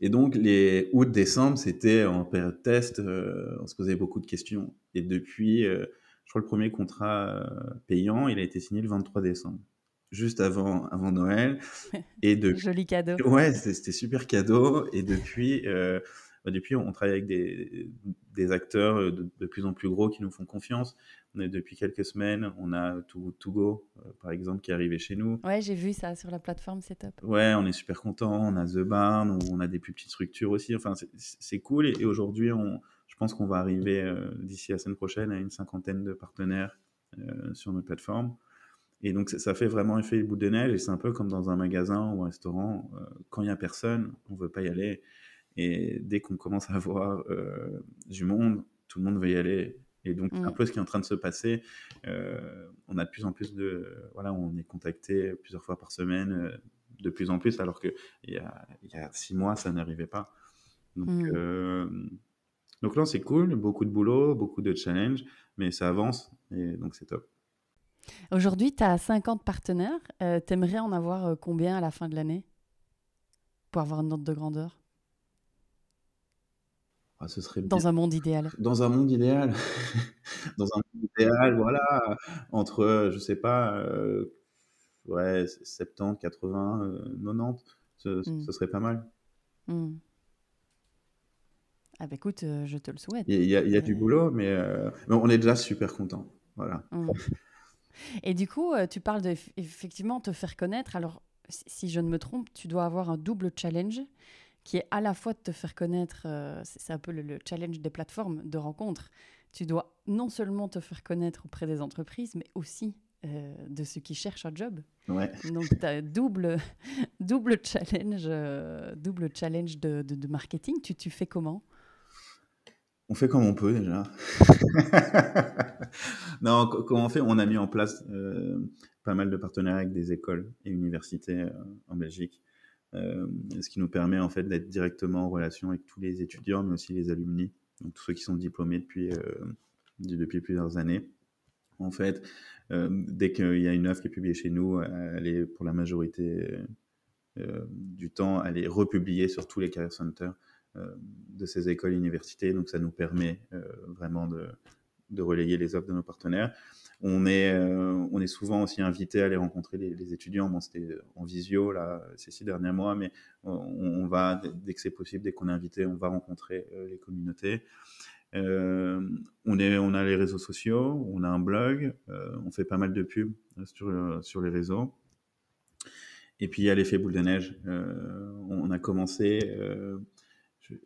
Et donc les août-décembre, c'était en période test, euh, on se posait beaucoup de questions. Et depuis, euh, je crois le premier contrat payant, il a été signé le 23 décembre, juste avant, avant Noël. Et de... Joli cadeau. Ouais, c'était super cadeau. Et depuis, bah, depuis, on travaille avec des, des acteurs de, de, plus en plus gros qui nous font confiance. On est depuis quelques semaines, on a Togo, euh, par exemple, qui est arrivé chez nous. Ouais, j'ai vu ça sur la plateforme, c'est top. Ouais, on est super content. On a The Barn, on a des plus petites structures aussi. Enfin, c'est cool. Et, aujourd'hui, je pense qu'on va arriver euh, d'ici la semaine prochaine à une cinquantaine de partenaires euh, sur notre plateforme. Et donc, ça, fait vraiment effet bout de neige. Et c'est un peu comme dans un magasin ou un restaurant. quand il n'y a personne, on ne veut pas y aller. Et dès qu'on commence à avoir du monde, tout le monde veut y aller. Et donc, c'est un mm. peu ce qui est en train de se passer. Euh, on a de plus en plus de. Voilà, on est contacté plusieurs fois par semaine, euh, de plus en plus, alors qu'il y a, y a six mois, ça n'arrivait pas. Donc, mm. euh, donc là, c'est cool, beaucoup de boulot, beaucoup de challenges, mais ça avance, et donc c'est top. Aujourd'hui, tu as 50 partenaires. tu aimerais en avoir combien à la fin de l'année pour avoir une note de grandeur? Ah, ce serait dans un monde idéal. Dans un monde idéal. dans un monde idéal, voilà, entre, je sais pas, euh, ouais, 70, 80, 90, ce, serait pas mal. Mmh. Ah bah écoute, euh, je te le souhaite. Il y, a, du euh. boulot, mais, on est déjà super content. Voilà. Mmh. Et du coup, tu parles de effectivement te faire connaître. Alors, si je ne me trompe, tu dois avoir un double challenge qui est à la fois de te faire connaître, euh, c'est un peu le, challenge des plateformes de rencontres. Tu dois non seulement te faire connaître auprès des entreprises, mais aussi euh, de ceux qui cherchent un job. Ouais. Donc, tu as double, double challenge, euh, double challenge de, de, marketing. Tu, tu fais comment? On fait comme on peut déjà. non, comment on fait? On a mis en place pas mal de partenariats avec des écoles et universités en Belgique. Euh, ce qui nous permet en fait d'être directement en relation avec tous les étudiants, mais aussi les alumni, donc tous ceux qui sont diplômés depuis, euh, depuis plusieurs années. En fait, euh, dès qu'il y a une œuvre qui est publiée chez nous, elle est pour la majorité du temps, elle est republiée sur tous les career centers de ces écoles et universités. Donc ça nous permet vraiment de, de relayer les offres de nos partenaires. On est, euh, on est souvent aussi invité à aller rencontrer les, étudiants. C'était en visio là, ces six derniers mois, mais on, va, dès que c'est possible, dès qu'on est invité, on va rencontrer euh, les communautés. Euh, on, est, on a les réseaux sociaux, on a un blog, on fait pas mal de pubs sur, sur les réseaux. Et puis il y a l'effet boule de neige. on a commencé.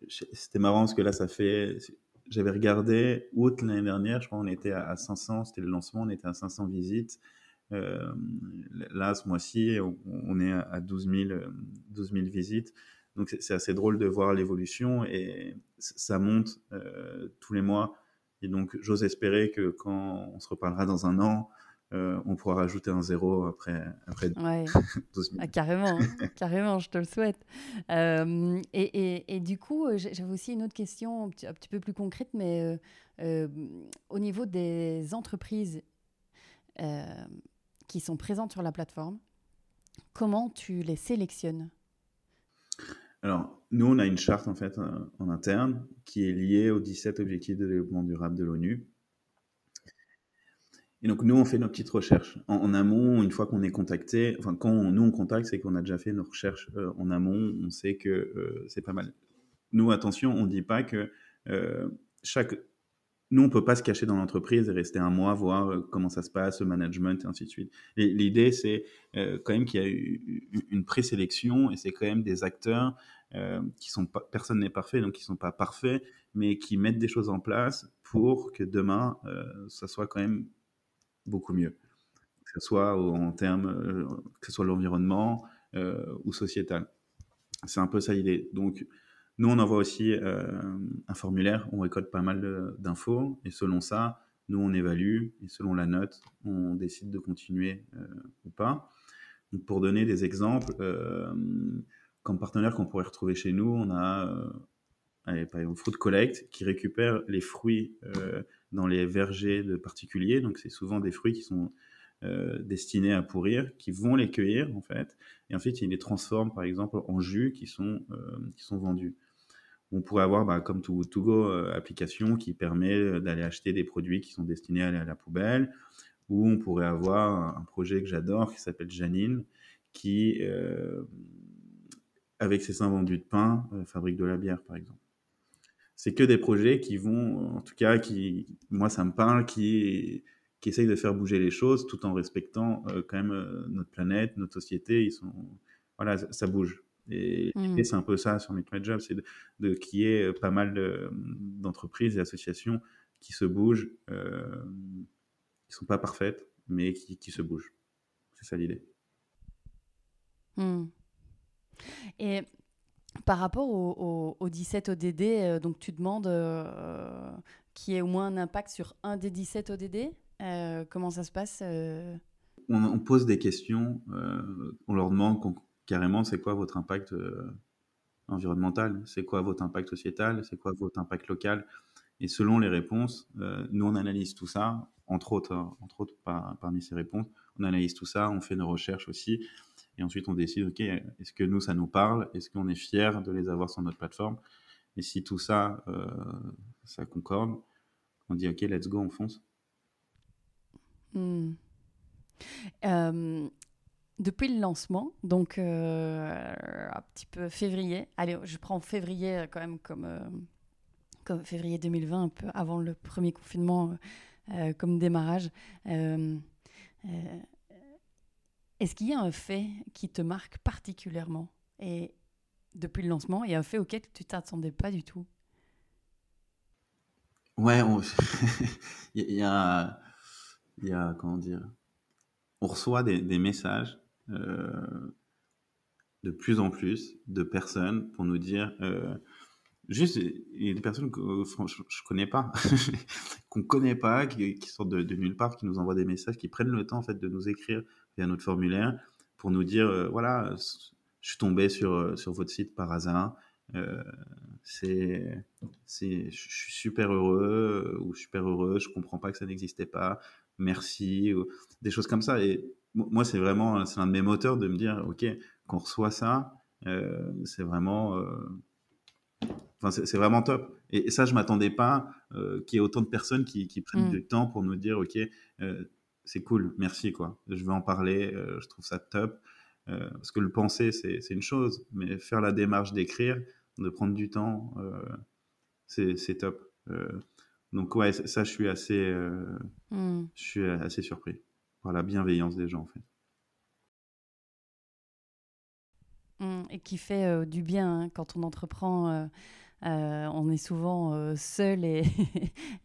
C'était marrant parce que là, ça fait j'avais regardé août l'année dernière, je crois qu'on était à 500, c'était le lancement, on était à 500 visites. Euh, là, ce mois-ci, on, est à 12 000, 12 000 visites. Donc, c'est assez drôle de voir l'évolution et ça monte euh, tous les mois. Et donc, j'ose espérer que quand on se reparlera dans un an, on pourra rajouter un zéro après, après ouais. 12 minutes. Ah, carrément, hein. carrément, je te le souhaite. et, et, et, du coup, j'avais aussi une autre question un petit, peu plus concrète, mais au niveau des entreprises qui sont présentes sur la plateforme, comment tu les sélectionnes? Alors, nous, on a une charte en fait euh, en interne qui est liée aux 17 objectifs de développement durable de l'ONU. Et donc, nous, on fait nos petites recherches. En, amont, une fois qu'on est contacté, enfin, quand nous, on contacte, c'est qu'on a déjà fait nos recherches euh, en amont, on sait que euh, c'est pas mal. Nous, attention, on ne dit pas que chaque nous, on peut pas se cacher dans l'entreprise et rester un mois, voir euh, comment ça se passe, le management, et ainsi de suite. L'idée, c'est euh, quand même qu'il y a eu une présélection et c'est quand même des acteurs euh, qui sont pas, personne n'est parfait, donc qui sont pas parfaits, mais qui mettent des choses en place pour que demain, ça soit quand même beaucoup mieux. Que ce soit en termes, que ce soit l'environnement ou sociétal. C'est un peu ça l'idée. Donc, nous, on envoie aussi euh, un formulaire, on récolte pas mal d'infos, et selon ça, nous, on évalue, et selon la note, on décide de continuer euh, ou pas. Donc, pour donner des exemples, euh, comme partenaire qu'on pourrait retrouver chez nous, on a par exemple Fruit Collect qui récupère les fruits dans les vergers de particuliers. Donc, c'est souvent des fruits qui sont destinés à pourrir, qui vont les cueillir en fait, et ensuite ils les transforment par exemple en jus qui sont, qui sont vendus. On pourrait avoir, bah, comme tout, go euh, application qui permet euh, d'aller acheter des produits qui sont destinés à aller à la poubelle. Ou on pourrait avoir un, projet que j'adore qui s'appelle Janine, qui, euh, avec ses vendus de pain, fabrique de la bière, par exemple. C'est que des projets qui vont, en tout cas, qui, moi, ça me parle, qui, qui essayent de faire bouger les choses tout en respectant quand même notre planète, notre société. Ils sont, voilà, ça bouge. Et mmh. c'est un peu ça sur Meet My Job, c'est de, qu'il y ait euh, pas mal d'entreprises et associations qui se bougent, euh, qui sont pas parfaites, mais qui, qui se bougent. C'est ça l'idée. Mmh. Et par rapport au, au, 17 ODD, euh, donc tu demandes euh, qu'il y ait au moins un impact sur un des 17 ODD. comment ça se passe on, pose des questions, on leur demande carrément, c'est quoi votre impact euh, environnemental? C'est quoi votre impact sociétal? C'est quoi votre impact local? Et selon les réponses, euh, nous, on analyse tout ça, entre autres, hein, entre autres parmi ces réponses, on analyse tout ça, on fait nos recherches aussi, et ensuite on décide, OK, est-ce que nous, ça nous parle? Est-ce qu'on est fier de les avoir sur notre plateforme? Et si tout ça, euh, ça concorde, on dit, OK, let's go, on fonce. Hmm depuis le lancement, donc euh, un petit peu février, allez, je prends février quand même comme, euh, comme février 2020, un peu avant le premier confinement euh, comme démarrage. Est-ce qu'il y a un fait qui te marque particulièrement et depuis le lancement et un fait auquel tu t'attendais pas du tout? Ouais, il y, a, il y a, comment dire, on reçoit des, messages euh, de plus en plus de personnes pour nous dire euh, juste il y a des personnes que je, je connais pas qu'on connaît pas qui, sortent de, nulle part qui nous envoient des messages qui prennent le temps en fait de nous écrire via notre formulaire pour nous dire euh, voilà je suis tombé sur sur votre site par hasard c'est c'est je suis super heureux ou super heureux je comprends pas que ça n'existait pas merci ou des choses comme ça et moi, c'est vraiment c'est un de mes moteurs de me dire, OK, qu'on reçoit ça, euh, c'est vraiment, euh, enfin, c'est vraiment top. Et, ça, je m'attendais pas euh, qu'il y ait autant de personnes qui, qui prennent mm. du temps pour nous dire, OK, c'est cool, merci, quoi. Je vais en parler, je trouve ça top. parce que le penser, c'est une chose, mais faire la démarche d'écrire, de prendre du temps, c'est top. donc, ouais, ça, je suis assez, mm. je suis assez surpris par la bienveillance des gens en fait. Mmh, et qui fait euh, du bien hein, quand on entreprend. Euh, euh, on est souvent seul et,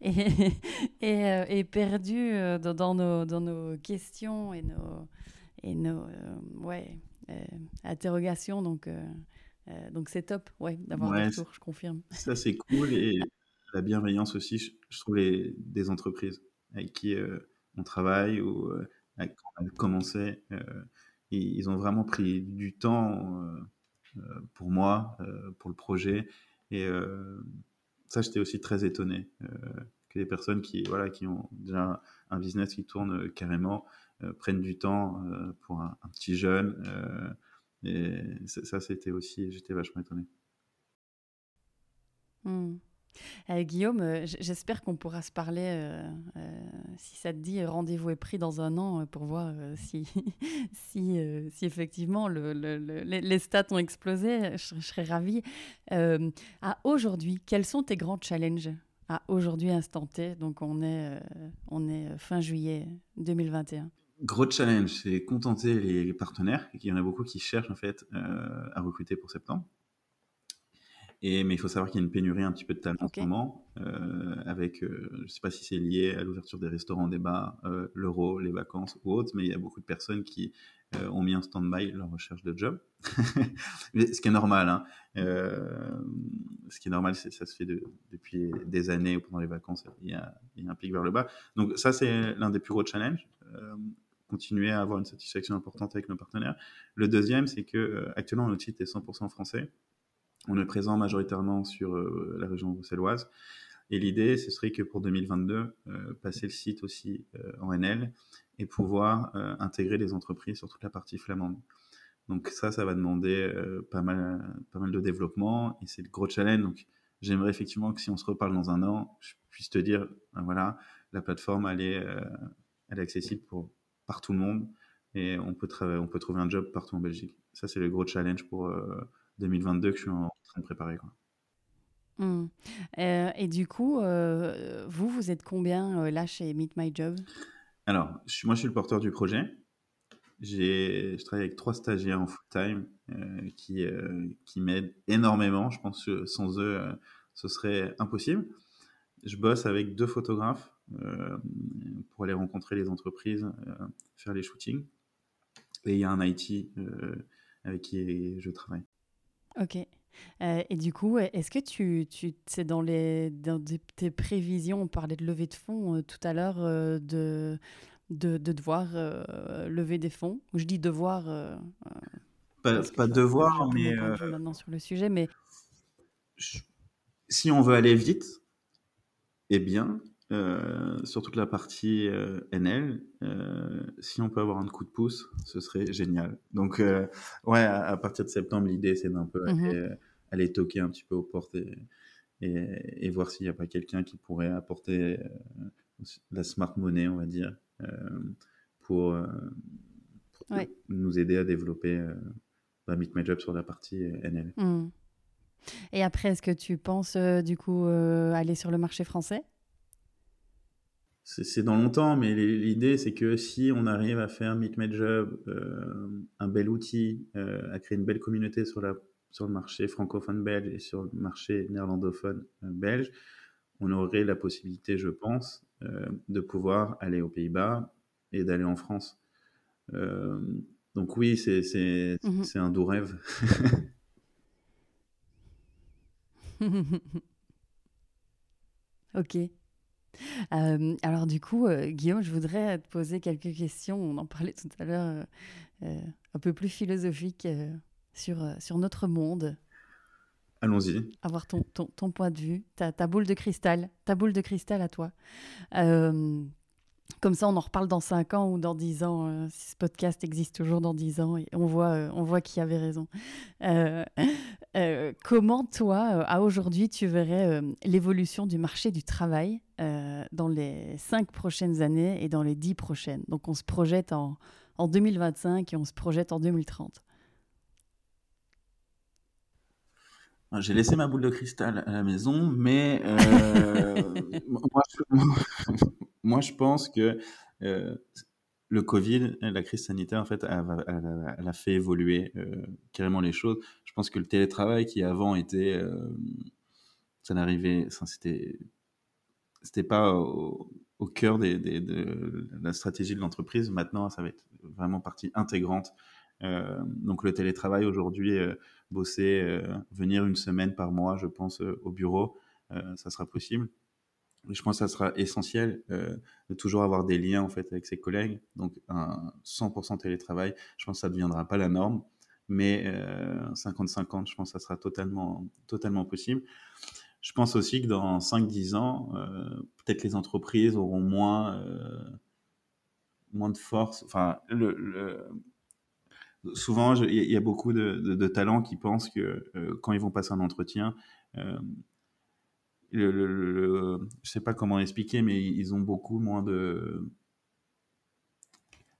et, et, perdu dans, nos, dans nos questions et nos, et nos ouais, interrogations. Donc, donc c'est top ouais, d'avoir un retour, je confirme. Ça, c'est cool. Et la bienveillance aussi, je, trouve, les, des entreprises avec qui mon travail ou quand on a commencé, ils ont vraiment pris du temps pour moi, pour le projet. Et ça, j'étais aussi très étonné que les personnes qui, voilà, qui ont déjà un business qui tourne carrément prennent du temps pour un, petit jeune. et ça, c'était aussi, j'étais vachement étonné. Mmh. Euh, Guillaume, euh, j'espère qu'on pourra se parler, euh, si ça te dit, rendez-vous est pris dans un an pour voir si, si, si, effectivement le, les stats ont explosé. Je, serais ravie. à aujourd'hui, quels sont tes grands challenges à aujourd'hui, instant T? Donc on est, on est fin juillet 2021. Gros challenge, c'est contenter les partenaires. Il y en a beaucoup qui cherchent en fait à recruter pour septembre mais il faut savoir qu'il y a une pénurie un petit peu de talent en ce moment, euh, avec, euh, je ne sais pas si c'est lié à l'ouverture des restaurants, des bars, euh, l'euro, les vacances ou autres, mais il y a beaucoup de personnes qui ont mis en stand-by leur recherche de job. ce qui est normal. Hein. ce qui est normal, c'est ça se fait depuis des années ou pendant les vacances, il y, a, il y a un pic vers le bas. Donc ça, c'est l'un des plus gros challenges continuer à avoir une satisfaction importante avec nos partenaires. Le deuxième, c'est que actuellement notre site est 100% français. On est présent majoritairement sur euh, la région bruxelloise. Et l'idée, ce serait que pour 2022, euh, passer le site aussi euh, en NL et pouvoir intégrer les entreprises sur toute la partie flamande. Donc ça, ça va demander pas, mal, pas mal de développement et c'est le gros challenge. Donc j'aimerais effectivement que si on se reparle dans un an, je puisse te dire, ben voilà, la plateforme, elle est, elle est accessible pour, par tout le monde et on peut, on peut trouver un job partout en Belgique. Ça, c'est le gros challenge pour 2022 que je suis en train de préparer. Quoi. Mmh. Euh, et du coup, euh, vous, vous êtes combien euh, là chez Meet My Job? Alors, moi, je suis le porteur du projet. Je travaille avec trois stagiaires en full-time qui, qui m'aident énormément. Je pense que sans eux, ce serait impossible. Je bosse avec deux photographes pour aller rencontrer les entreprises, faire les shootings. Et il y a un IT avec qui je travaille. Ok. Euh, et du coup, est-ce que tu, tu c'est dans les dans tes prévisions, on parlait de lever de fonds euh, tout à l'heure, euh, de, de, de, devoir lever des fonds? Je dis devoir. pas, pas devoir, mais maintenant sur le sujet, mais si on veut aller vite, eh bien, euh, sur toute la partie euh, NL, euh, si on peut avoir un coup de pouce, ce serait génial. Donc, ouais, à, partir de septembre, l'idée, c'est d'un peu mhm. aller, toquer un petit peu aux portes et, et, voir s'il n'y a pas quelqu'un qui pourrait apporter la smart money, on va dire, pour, nous aider à développer bah, Meet My Job sur la partie NL. Mhm. Et après, est-ce que tu penses du coup aller sur le marché français? C'est dans longtemps, mais l'idée, c'est que si on arrive à faire Meet My Job, euh, un bel outil, euh, à créer une belle communauté sur, la, sur le marché francophone belge et sur le marché néerlandophone euh, belge, on aurait la possibilité, je pense, de pouvoir aller aux Pays-Bas et d'aller en France. donc oui, c'est mmh un doux rêve. ok. Euh, alors du coup, euh, Guillaume, je voudrais te poser quelques questions. On en parlait tout à l'heure, euh, un peu plus philosophiques sur, sur notre monde. Allons-y. Avoir ton, ton, ton, point de vue, ta, ta, boule de cristal, ta boule de cristal à toi. Comme ça, on en reparle dans 5 ans ou dans 10 ans, euh, si ce podcast existe toujours dans 10 ans, et on voit, euh, on voit qui avait raison. Euh, comment, toi, à aujourd'hui, tu verrais l'évolution du marché du travail dans les 5 prochaines années et dans les 10 prochaines? Donc, on se projette en, en 2025 et on se projette en 2030. J'ai laissé ma boule de cristal à la maison, mais moi, je, moi, je pense que euh, le Covid, la crise sanitaire, en fait, elle, a fait évoluer euh, carrément les choses. Je pense que le télétravail qui avant était, euh, ça n'arrivait, c'était, c'était pas au, cœur de la stratégie de l'entreprise. Maintenant, ça va être vraiment partie intégrante. donc le télétravail aujourd'hui, bosser, venir une semaine par mois, je pense, au bureau, ça sera possible. Je pense que ça sera essentiel euh, de toujours avoir des liens en fait avec ses collègues. Donc un 100% télétravail, je pense que ça ne deviendra pas la norme, mais 50-50, euh, je pense que ça sera totalement, totalement possible. Je pense aussi que dans 5-10 ans, euh, peut-être les entreprises auront moins, moins de force. Enfin, souvent, il y, a beaucoup de, talents qui pensent que quand ils vont passer un entretien, le, le, je sais pas comment expliquer, mais ils ont beaucoup moins de.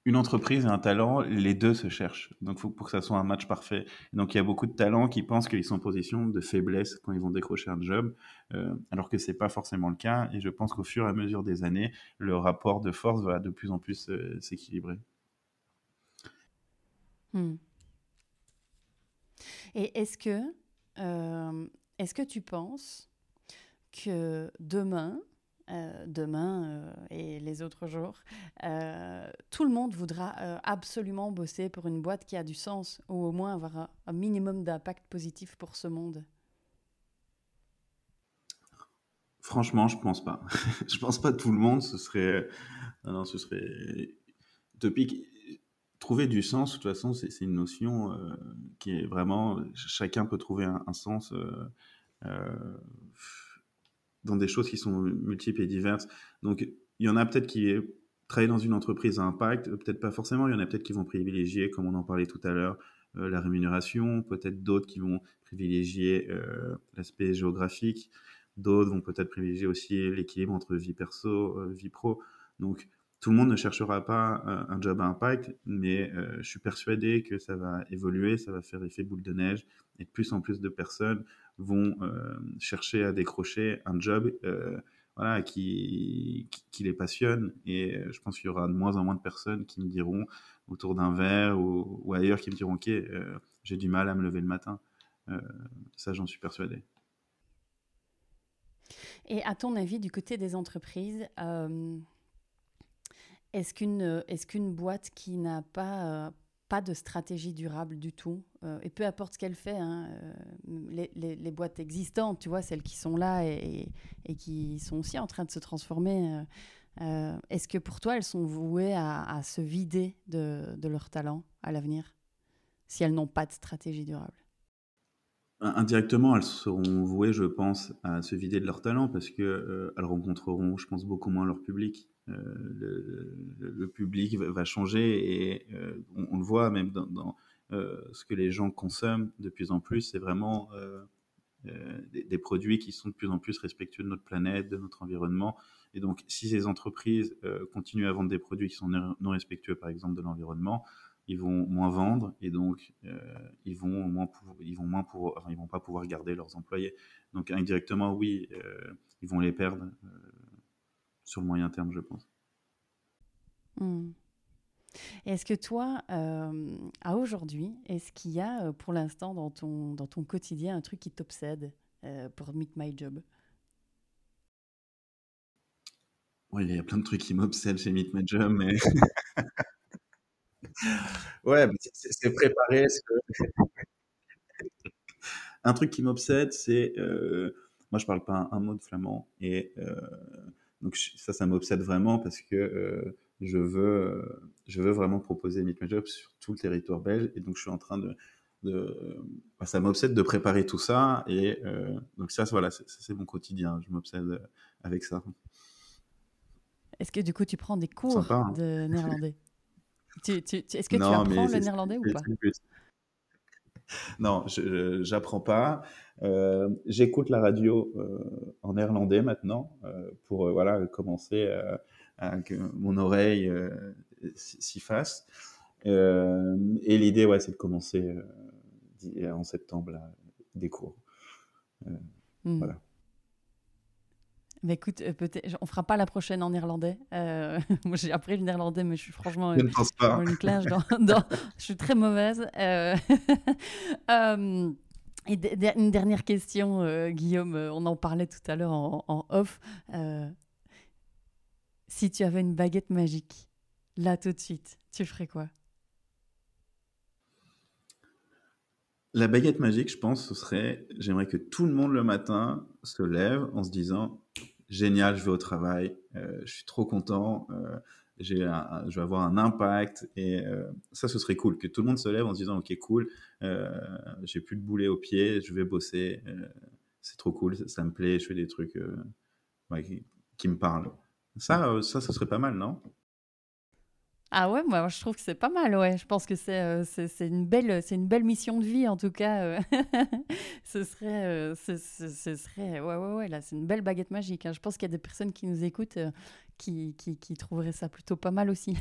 Une entreprise et un talent, les deux se cherchent. Donc, faut pour que ça soit un match parfait. Donc, il y a beaucoup de talents qui pensent qu'ils sont en position de faiblesse quand ils vont décrocher un job, euh, alors que c'est pas forcément le cas. Et je pense qu'au fur et à mesure des années, le rapport de force va de plus en plus euh, s'équilibrer. Hmm. Et est-ce que, euh, est-ce que tu penses demain, euh, demain euh, et les autres jours, euh, tout le monde voudra absolument bosser pour une boîte qui a du sens ou au moins avoir un, minimum d'impact positif pour ce monde Franchement, je pense pas. je pense pas tout le monde, ce serait, non, ce serait. Trouver du sens, de toute façon, c'est une notion qui est vraiment, chacun peut trouver un sens dans des choses qui sont multiples et diverses. Donc, il y en a peut-être qui travaillent dans une entreprise à impact, peut-être pas forcément. Il y en a peut-être qui vont privilégier, comme on en parlait tout à l'heure, euh, la rémunération. Peut-être d'autres qui vont privilégier euh, l'aspect géographique. D'autres vont peut-être privilégier aussi l'équilibre entre vie perso, euh, vie pro. Donc, tout le monde ne cherchera pas un job à impact, mais je suis persuadé que ça va évoluer, ça va faire effet boule de neige, et de plus en plus de personnes vont euh, chercher à décrocher un job euh, voilà, qui, les passionne. Et euh, je pense qu'il y aura de moins en moins de personnes qui me diront autour d'un verre ou, ailleurs qui me diront Ok, j'ai du mal à me lever le matin. ça, j'en suis persuadé. Et à ton avis, du côté des entreprises, est-ce qu'une est qu'une boîte qui n'a pas pas de stratégie durable du tout. Euh, et peu importe ce qu'elle fait, hein, euh, les, boîtes existantes, tu vois, celles qui sont là et, qui sont aussi en train de se transformer, euh, est-ce que pour toi, elles sont vouées à, se vider de, de, leur talent à l'avenir, si elles n'ont pas de stratégie durable? Indirectement, elles seront vouées, je pense, à se vider de leur talent parce qu'elles rencontreront, je pense, beaucoup moins leur public. Euh, le, public va changer et euh, on, le voit même dans, euh, ce que les gens consomment de plus en plus, c'est vraiment des, produits qui sont de plus en plus respectueux de notre planète, de notre environnement. Et donc, si ces entreprises continuent à vendre des produits qui sont non respectueux, par exemple, de l'environnement, ils vont moins vendre et donc ils vont moins ils vont moins pour ils vont pas pouvoir garder leurs employés. Donc indirectement, oui, ils vont les perdre sur le moyen terme, je pense. Hmm. Est-ce que toi, euh, à aujourd'hui, est-ce qu'il y a euh, pour l'instant dans ton, dans ton quotidien un truc qui t'obsède euh, pour Meet My Job? Oui, il y a plein de trucs qui m'obsèdent chez Meet My Job, mais. ouais, c'est préparer. un truc qui m'obsède, c'est. moi, je parle pas un, mot de flamand et donc ça, ça m'obsède vraiment parce que euh, je, veux, euh, je veux vraiment proposer Meet My Job sur tout le territoire belge. Et donc je suis en train de... de bah, ça m'obsède de préparer tout ça. Et euh, donc ça, voilà, c'est mon quotidien. Je m'obsède avec ça. Est-ce que du coup, tu prends des cours hein. de néerlandais? Est-ce que tu apprends le néerlandais ou pas? non, je n'apprends pas. Euh, j'écoute la radio euh, en néerlandais maintenant euh, pour voilà commencer à que mon oreille s'y fasse. et l'idée, ouais, c'est de commencer en septembre des cours. Hmm. Voilà. Mais écoute, peut-être, on fera pas la prochaine en néerlandais. moi, j'ai appris le néerlandais, mais je suis franchement je pas. une clash. je suis très mauvaise. Et une dernière question, euh, Guillaume, euh, on en parlait tout à l'heure en, off. Euh, si tu avais une baguette magique, là tout de suite, tu ferais quoi? La baguette magique, je pense, ce serait, j'aimerais que tout le monde le matin se lève en se disant, génial, je vais au travail, je suis trop content, je vais avoir un impact et ça, ce serait cool que tout le monde se lève en se disant ok cool, j'ai plus de boulet au pied, je vais bosser, c'est trop cool, ça, me plaît, je fais des trucs qui, qui, me parlent. Ça, ça, ce serait pas mal, non? Ah ouais, moi je trouve que c'est pas mal, ouais. Je pense que c'est euh, une, belle, une belle mission de vie en tout cas. Euh. ce, serait, euh, ce, serait. Ouais, ouais, ouais, là c'est une belle baguette magique. Hein. Je pense qu'il y a des personnes qui nous écoutent qui, qui, qui, trouveraient ça plutôt pas mal aussi.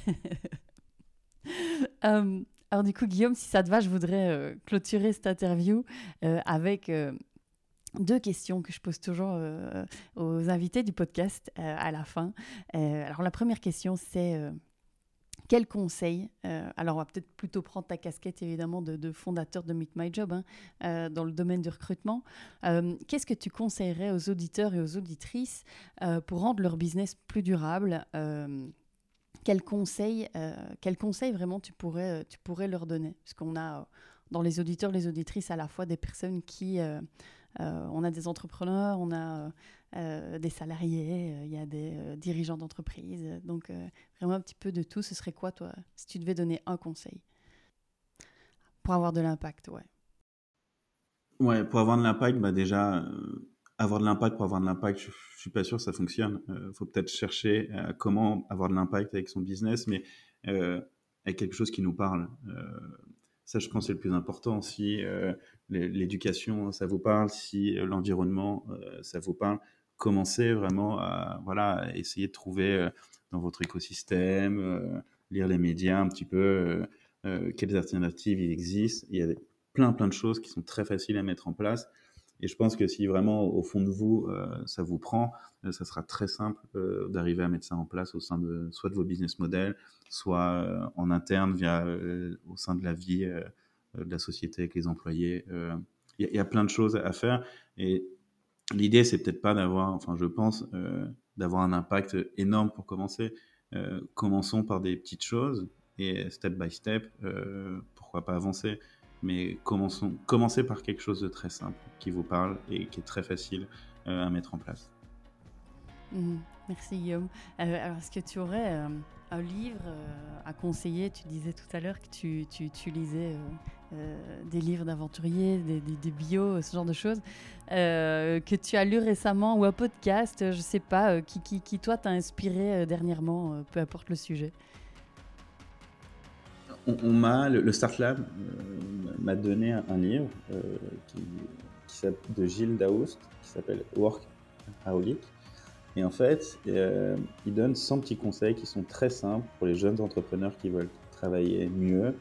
alors du coup, Guillaume, si ça te va, je voudrais clôturer cette interview avec deux questions que je pose toujours aux invités du podcast à la fin. alors la première question, c'est quel conseil euh, Alors, on va peut-être plutôt prendre ta casquette, évidemment, de, fondateur de Meet My Job hein, euh, dans le domaine du recrutement. Euh, qu'est-ce que tu conseillerais aux auditeurs et aux auditrices pour rendre leur business plus durable quel conseil, quel conseil vraiment tu pourrais, tu pourrais leur donner? Parce qu'on a dans les auditeurs, les auditrices, à la fois des personnes qui... on a des entrepreneurs, on a euh, des salariés, euh, il y a des euh, dirigeants d'entreprise. Donc, vraiment un petit peu de tout. Ce serait quoi, toi, si tu devais donner un conseil Pour avoir de l'impact, ouais? Ouais, pour avoir de l'impact, bah déjà, avoir de l'impact pour avoir de l'impact, je, ne suis pas sûr que ça fonctionne. Il faut peut-être chercher comment avoir de l'impact avec son business, mais avec quelque chose qui nous parle. ça, je pense, c'est le plus important. Si l'éducation, ça vous parle, si l'environnement, ça vous parle, commencer vraiment à voilà, essayer de trouver euh, dans votre écosystème, euh, lire les médias un petit peu, euh, quelles alternatives il existe. Il y a plein, plein de choses qui sont très faciles à mettre en place. Et je pense que si vraiment au fond de vous, ça vous prend, ça sera très simple d'arriver à mettre ça en place au sein de soit de vos business models, soit en interne via au sein de la vie de la société avec les employés. Il y, y, a plein de choses à faire. Et l'idée, c'est peut-être pas d'avoir, enfin, je pense, euh, d'avoir un impact énorme pour commencer. Euh, commençons par des petites choses et step by step, euh, pourquoi pas avancer. Mais commençons, commencez par quelque chose de très simple qui vous parle et qui est très facile à mettre en place. Mmh. merci Guillaume. alors, est-ce que tu aurais un livre à conseiller. Tu disais tout à l'heure que tu, lisais euh, des livres d'aventuriers, des, des, bios, ce genre de choses, euh, que tu as lu récemment ou un podcast, je sais pas, euh, qui, toi t'a inspiré dernièrement, peu importe le sujet. On, m'a le, Start Lab m'a donné un, livre de Gilles Daoust qui s'appelle Workaholic et en fait il donne 100 petits conseils qui sont très simples pour les jeunes entrepreneurs qui veulent travailler mieux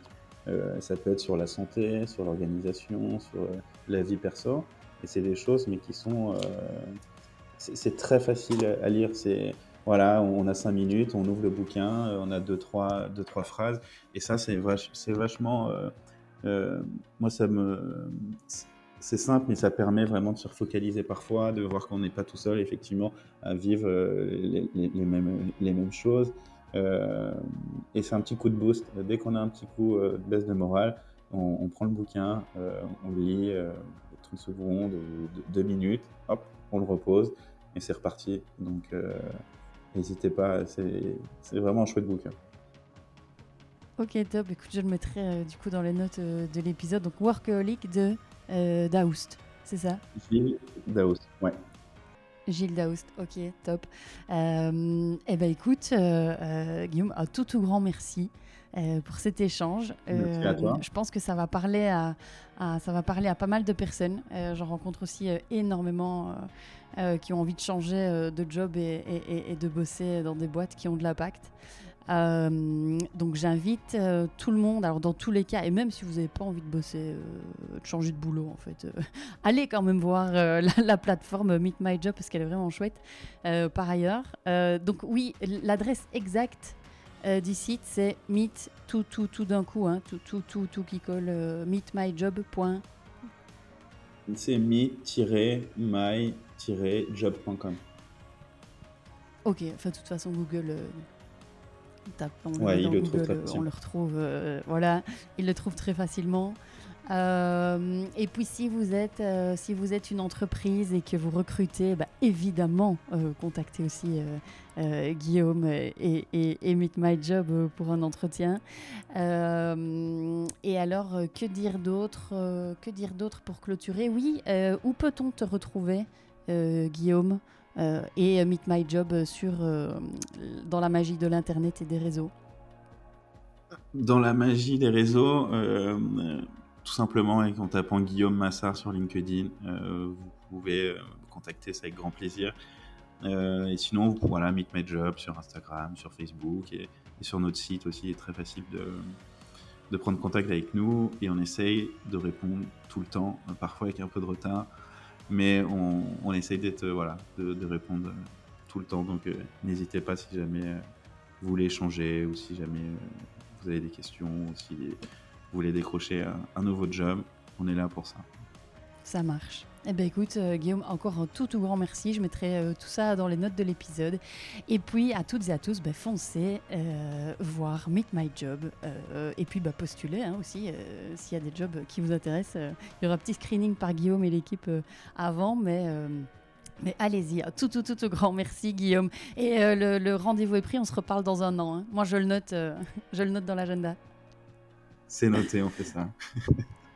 euh, ça peut être sur la santé, sur l'organisation, sur euh, la vie perso. Et c'est des choses, mais qui sont. Euh, c'est très facile à lire. C'est voilà, on a cinq minutes, on ouvre le bouquin, on a deux trois, deux, trois phrases, et ça c'est c'est vachement, moi ça me, c'est simple, mais ça permet vraiment de se refocaliser parfois, de voir qu'on n'est pas tout seul effectivement à vivre les, les, mêmes, les mêmes choses, euh, et c'est un petit coup de boost. Dès qu'on a un petit coup euh, de baisse de morale, on, prend le bouquin, euh, on le lit 30 secondes, 2 minutes, hop, on le repose et c'est reparti. Donc n'hésitez pas, c'est vraiment un chouette bouquin. Ok, top. Écoute, je le mettrai du coup dans les notes de l'épisode. Donc, Workaholic de Daoust, c'est ça? Gilles Daoust, ouais. Gilles Daoust, ok, top. Euh, eh ben écoute, euh, euh, Guillaume, un tout tout grand merci pour cet échange. Merci à toi. Je pense que ça va parler à, ça va parler à pas mal de personnes. J'en rencontre aussi énormément qui ont envie de changer de job et, et, de bosser dans des boîtes qui ont de l'impact. Euh, donc j'invite euh, tout le monde, alors dans tous les cas, et même si vous n'avez pas envie de bosser, euh, de changer de boulot en fait, allez quand même voir la, plateforme Meet My Job parce qu'elle est vraiment chouette par ailleurs. donc oui, l'adresse exacte du site c'est meet tout tout tout d'un coup, hein, tout tout tout tout qui colle meetmyjob. C'est meet-my-job.com. Ok, enfin de toute façon Google ouais, il le, Google, on le retrouve, voilà, il le trouve très facilement. Euh, et puis si vous êtes euh, si vous êtes une entreprise et que vous recrutez, bah, évidemment euh, contactez aussi Guillaume et, et, Meet My Job pour un entretien. et alors que dire d'autre Que dire d'autre pour clôturer? Oui, où peut-on te retrouver, Guillaume? Et Meet My Job sur dans la magie de l'internet et des réseaux Dans la magie des réseaux tout simplement en tapant Guillaume Massard sur LinkedIn. Euh, vous pouvez euh, me contacter, c'est avec grand plaisir. Euh, et sinon, voilà, Meet My Job sur Instagram, sur Facebook et, sur notre site aussi. Il est très facile de, prendre contact avec nous et on essaye de répondre tout le temps, parfois avec un peu de retard, mais on, essaye d'être voilà, de, de, répondre tout le temps. Donc n'hésitez pas si jamais vous voulez échanger ou si jamais vous avez des questions, ou si vous voulez décrocher un, nouveau job, on est là pour ça. Ça marche. Eh bien écoute, euh, Guillaume, encore un tout, tout grand merci. Je mettrai euh, tout ça dans les notes de l'épisode. Et puis à toutes et à tous, bah, foncez euh, voir Meet My Job. et puis bah, postulez hein, aussi s'il y a des jobs qui vous intéressent. il y aura un petit screening par Guillaume et l'équipe avant, mais... Mais allez-y, tout, tout, tout, tout grand merci Guillaume. Et le, rendez-vous est pris, on se reparle dans un an. Hein. Moi je le note, je le note dans l'agenda. C'est noté, on fait ça.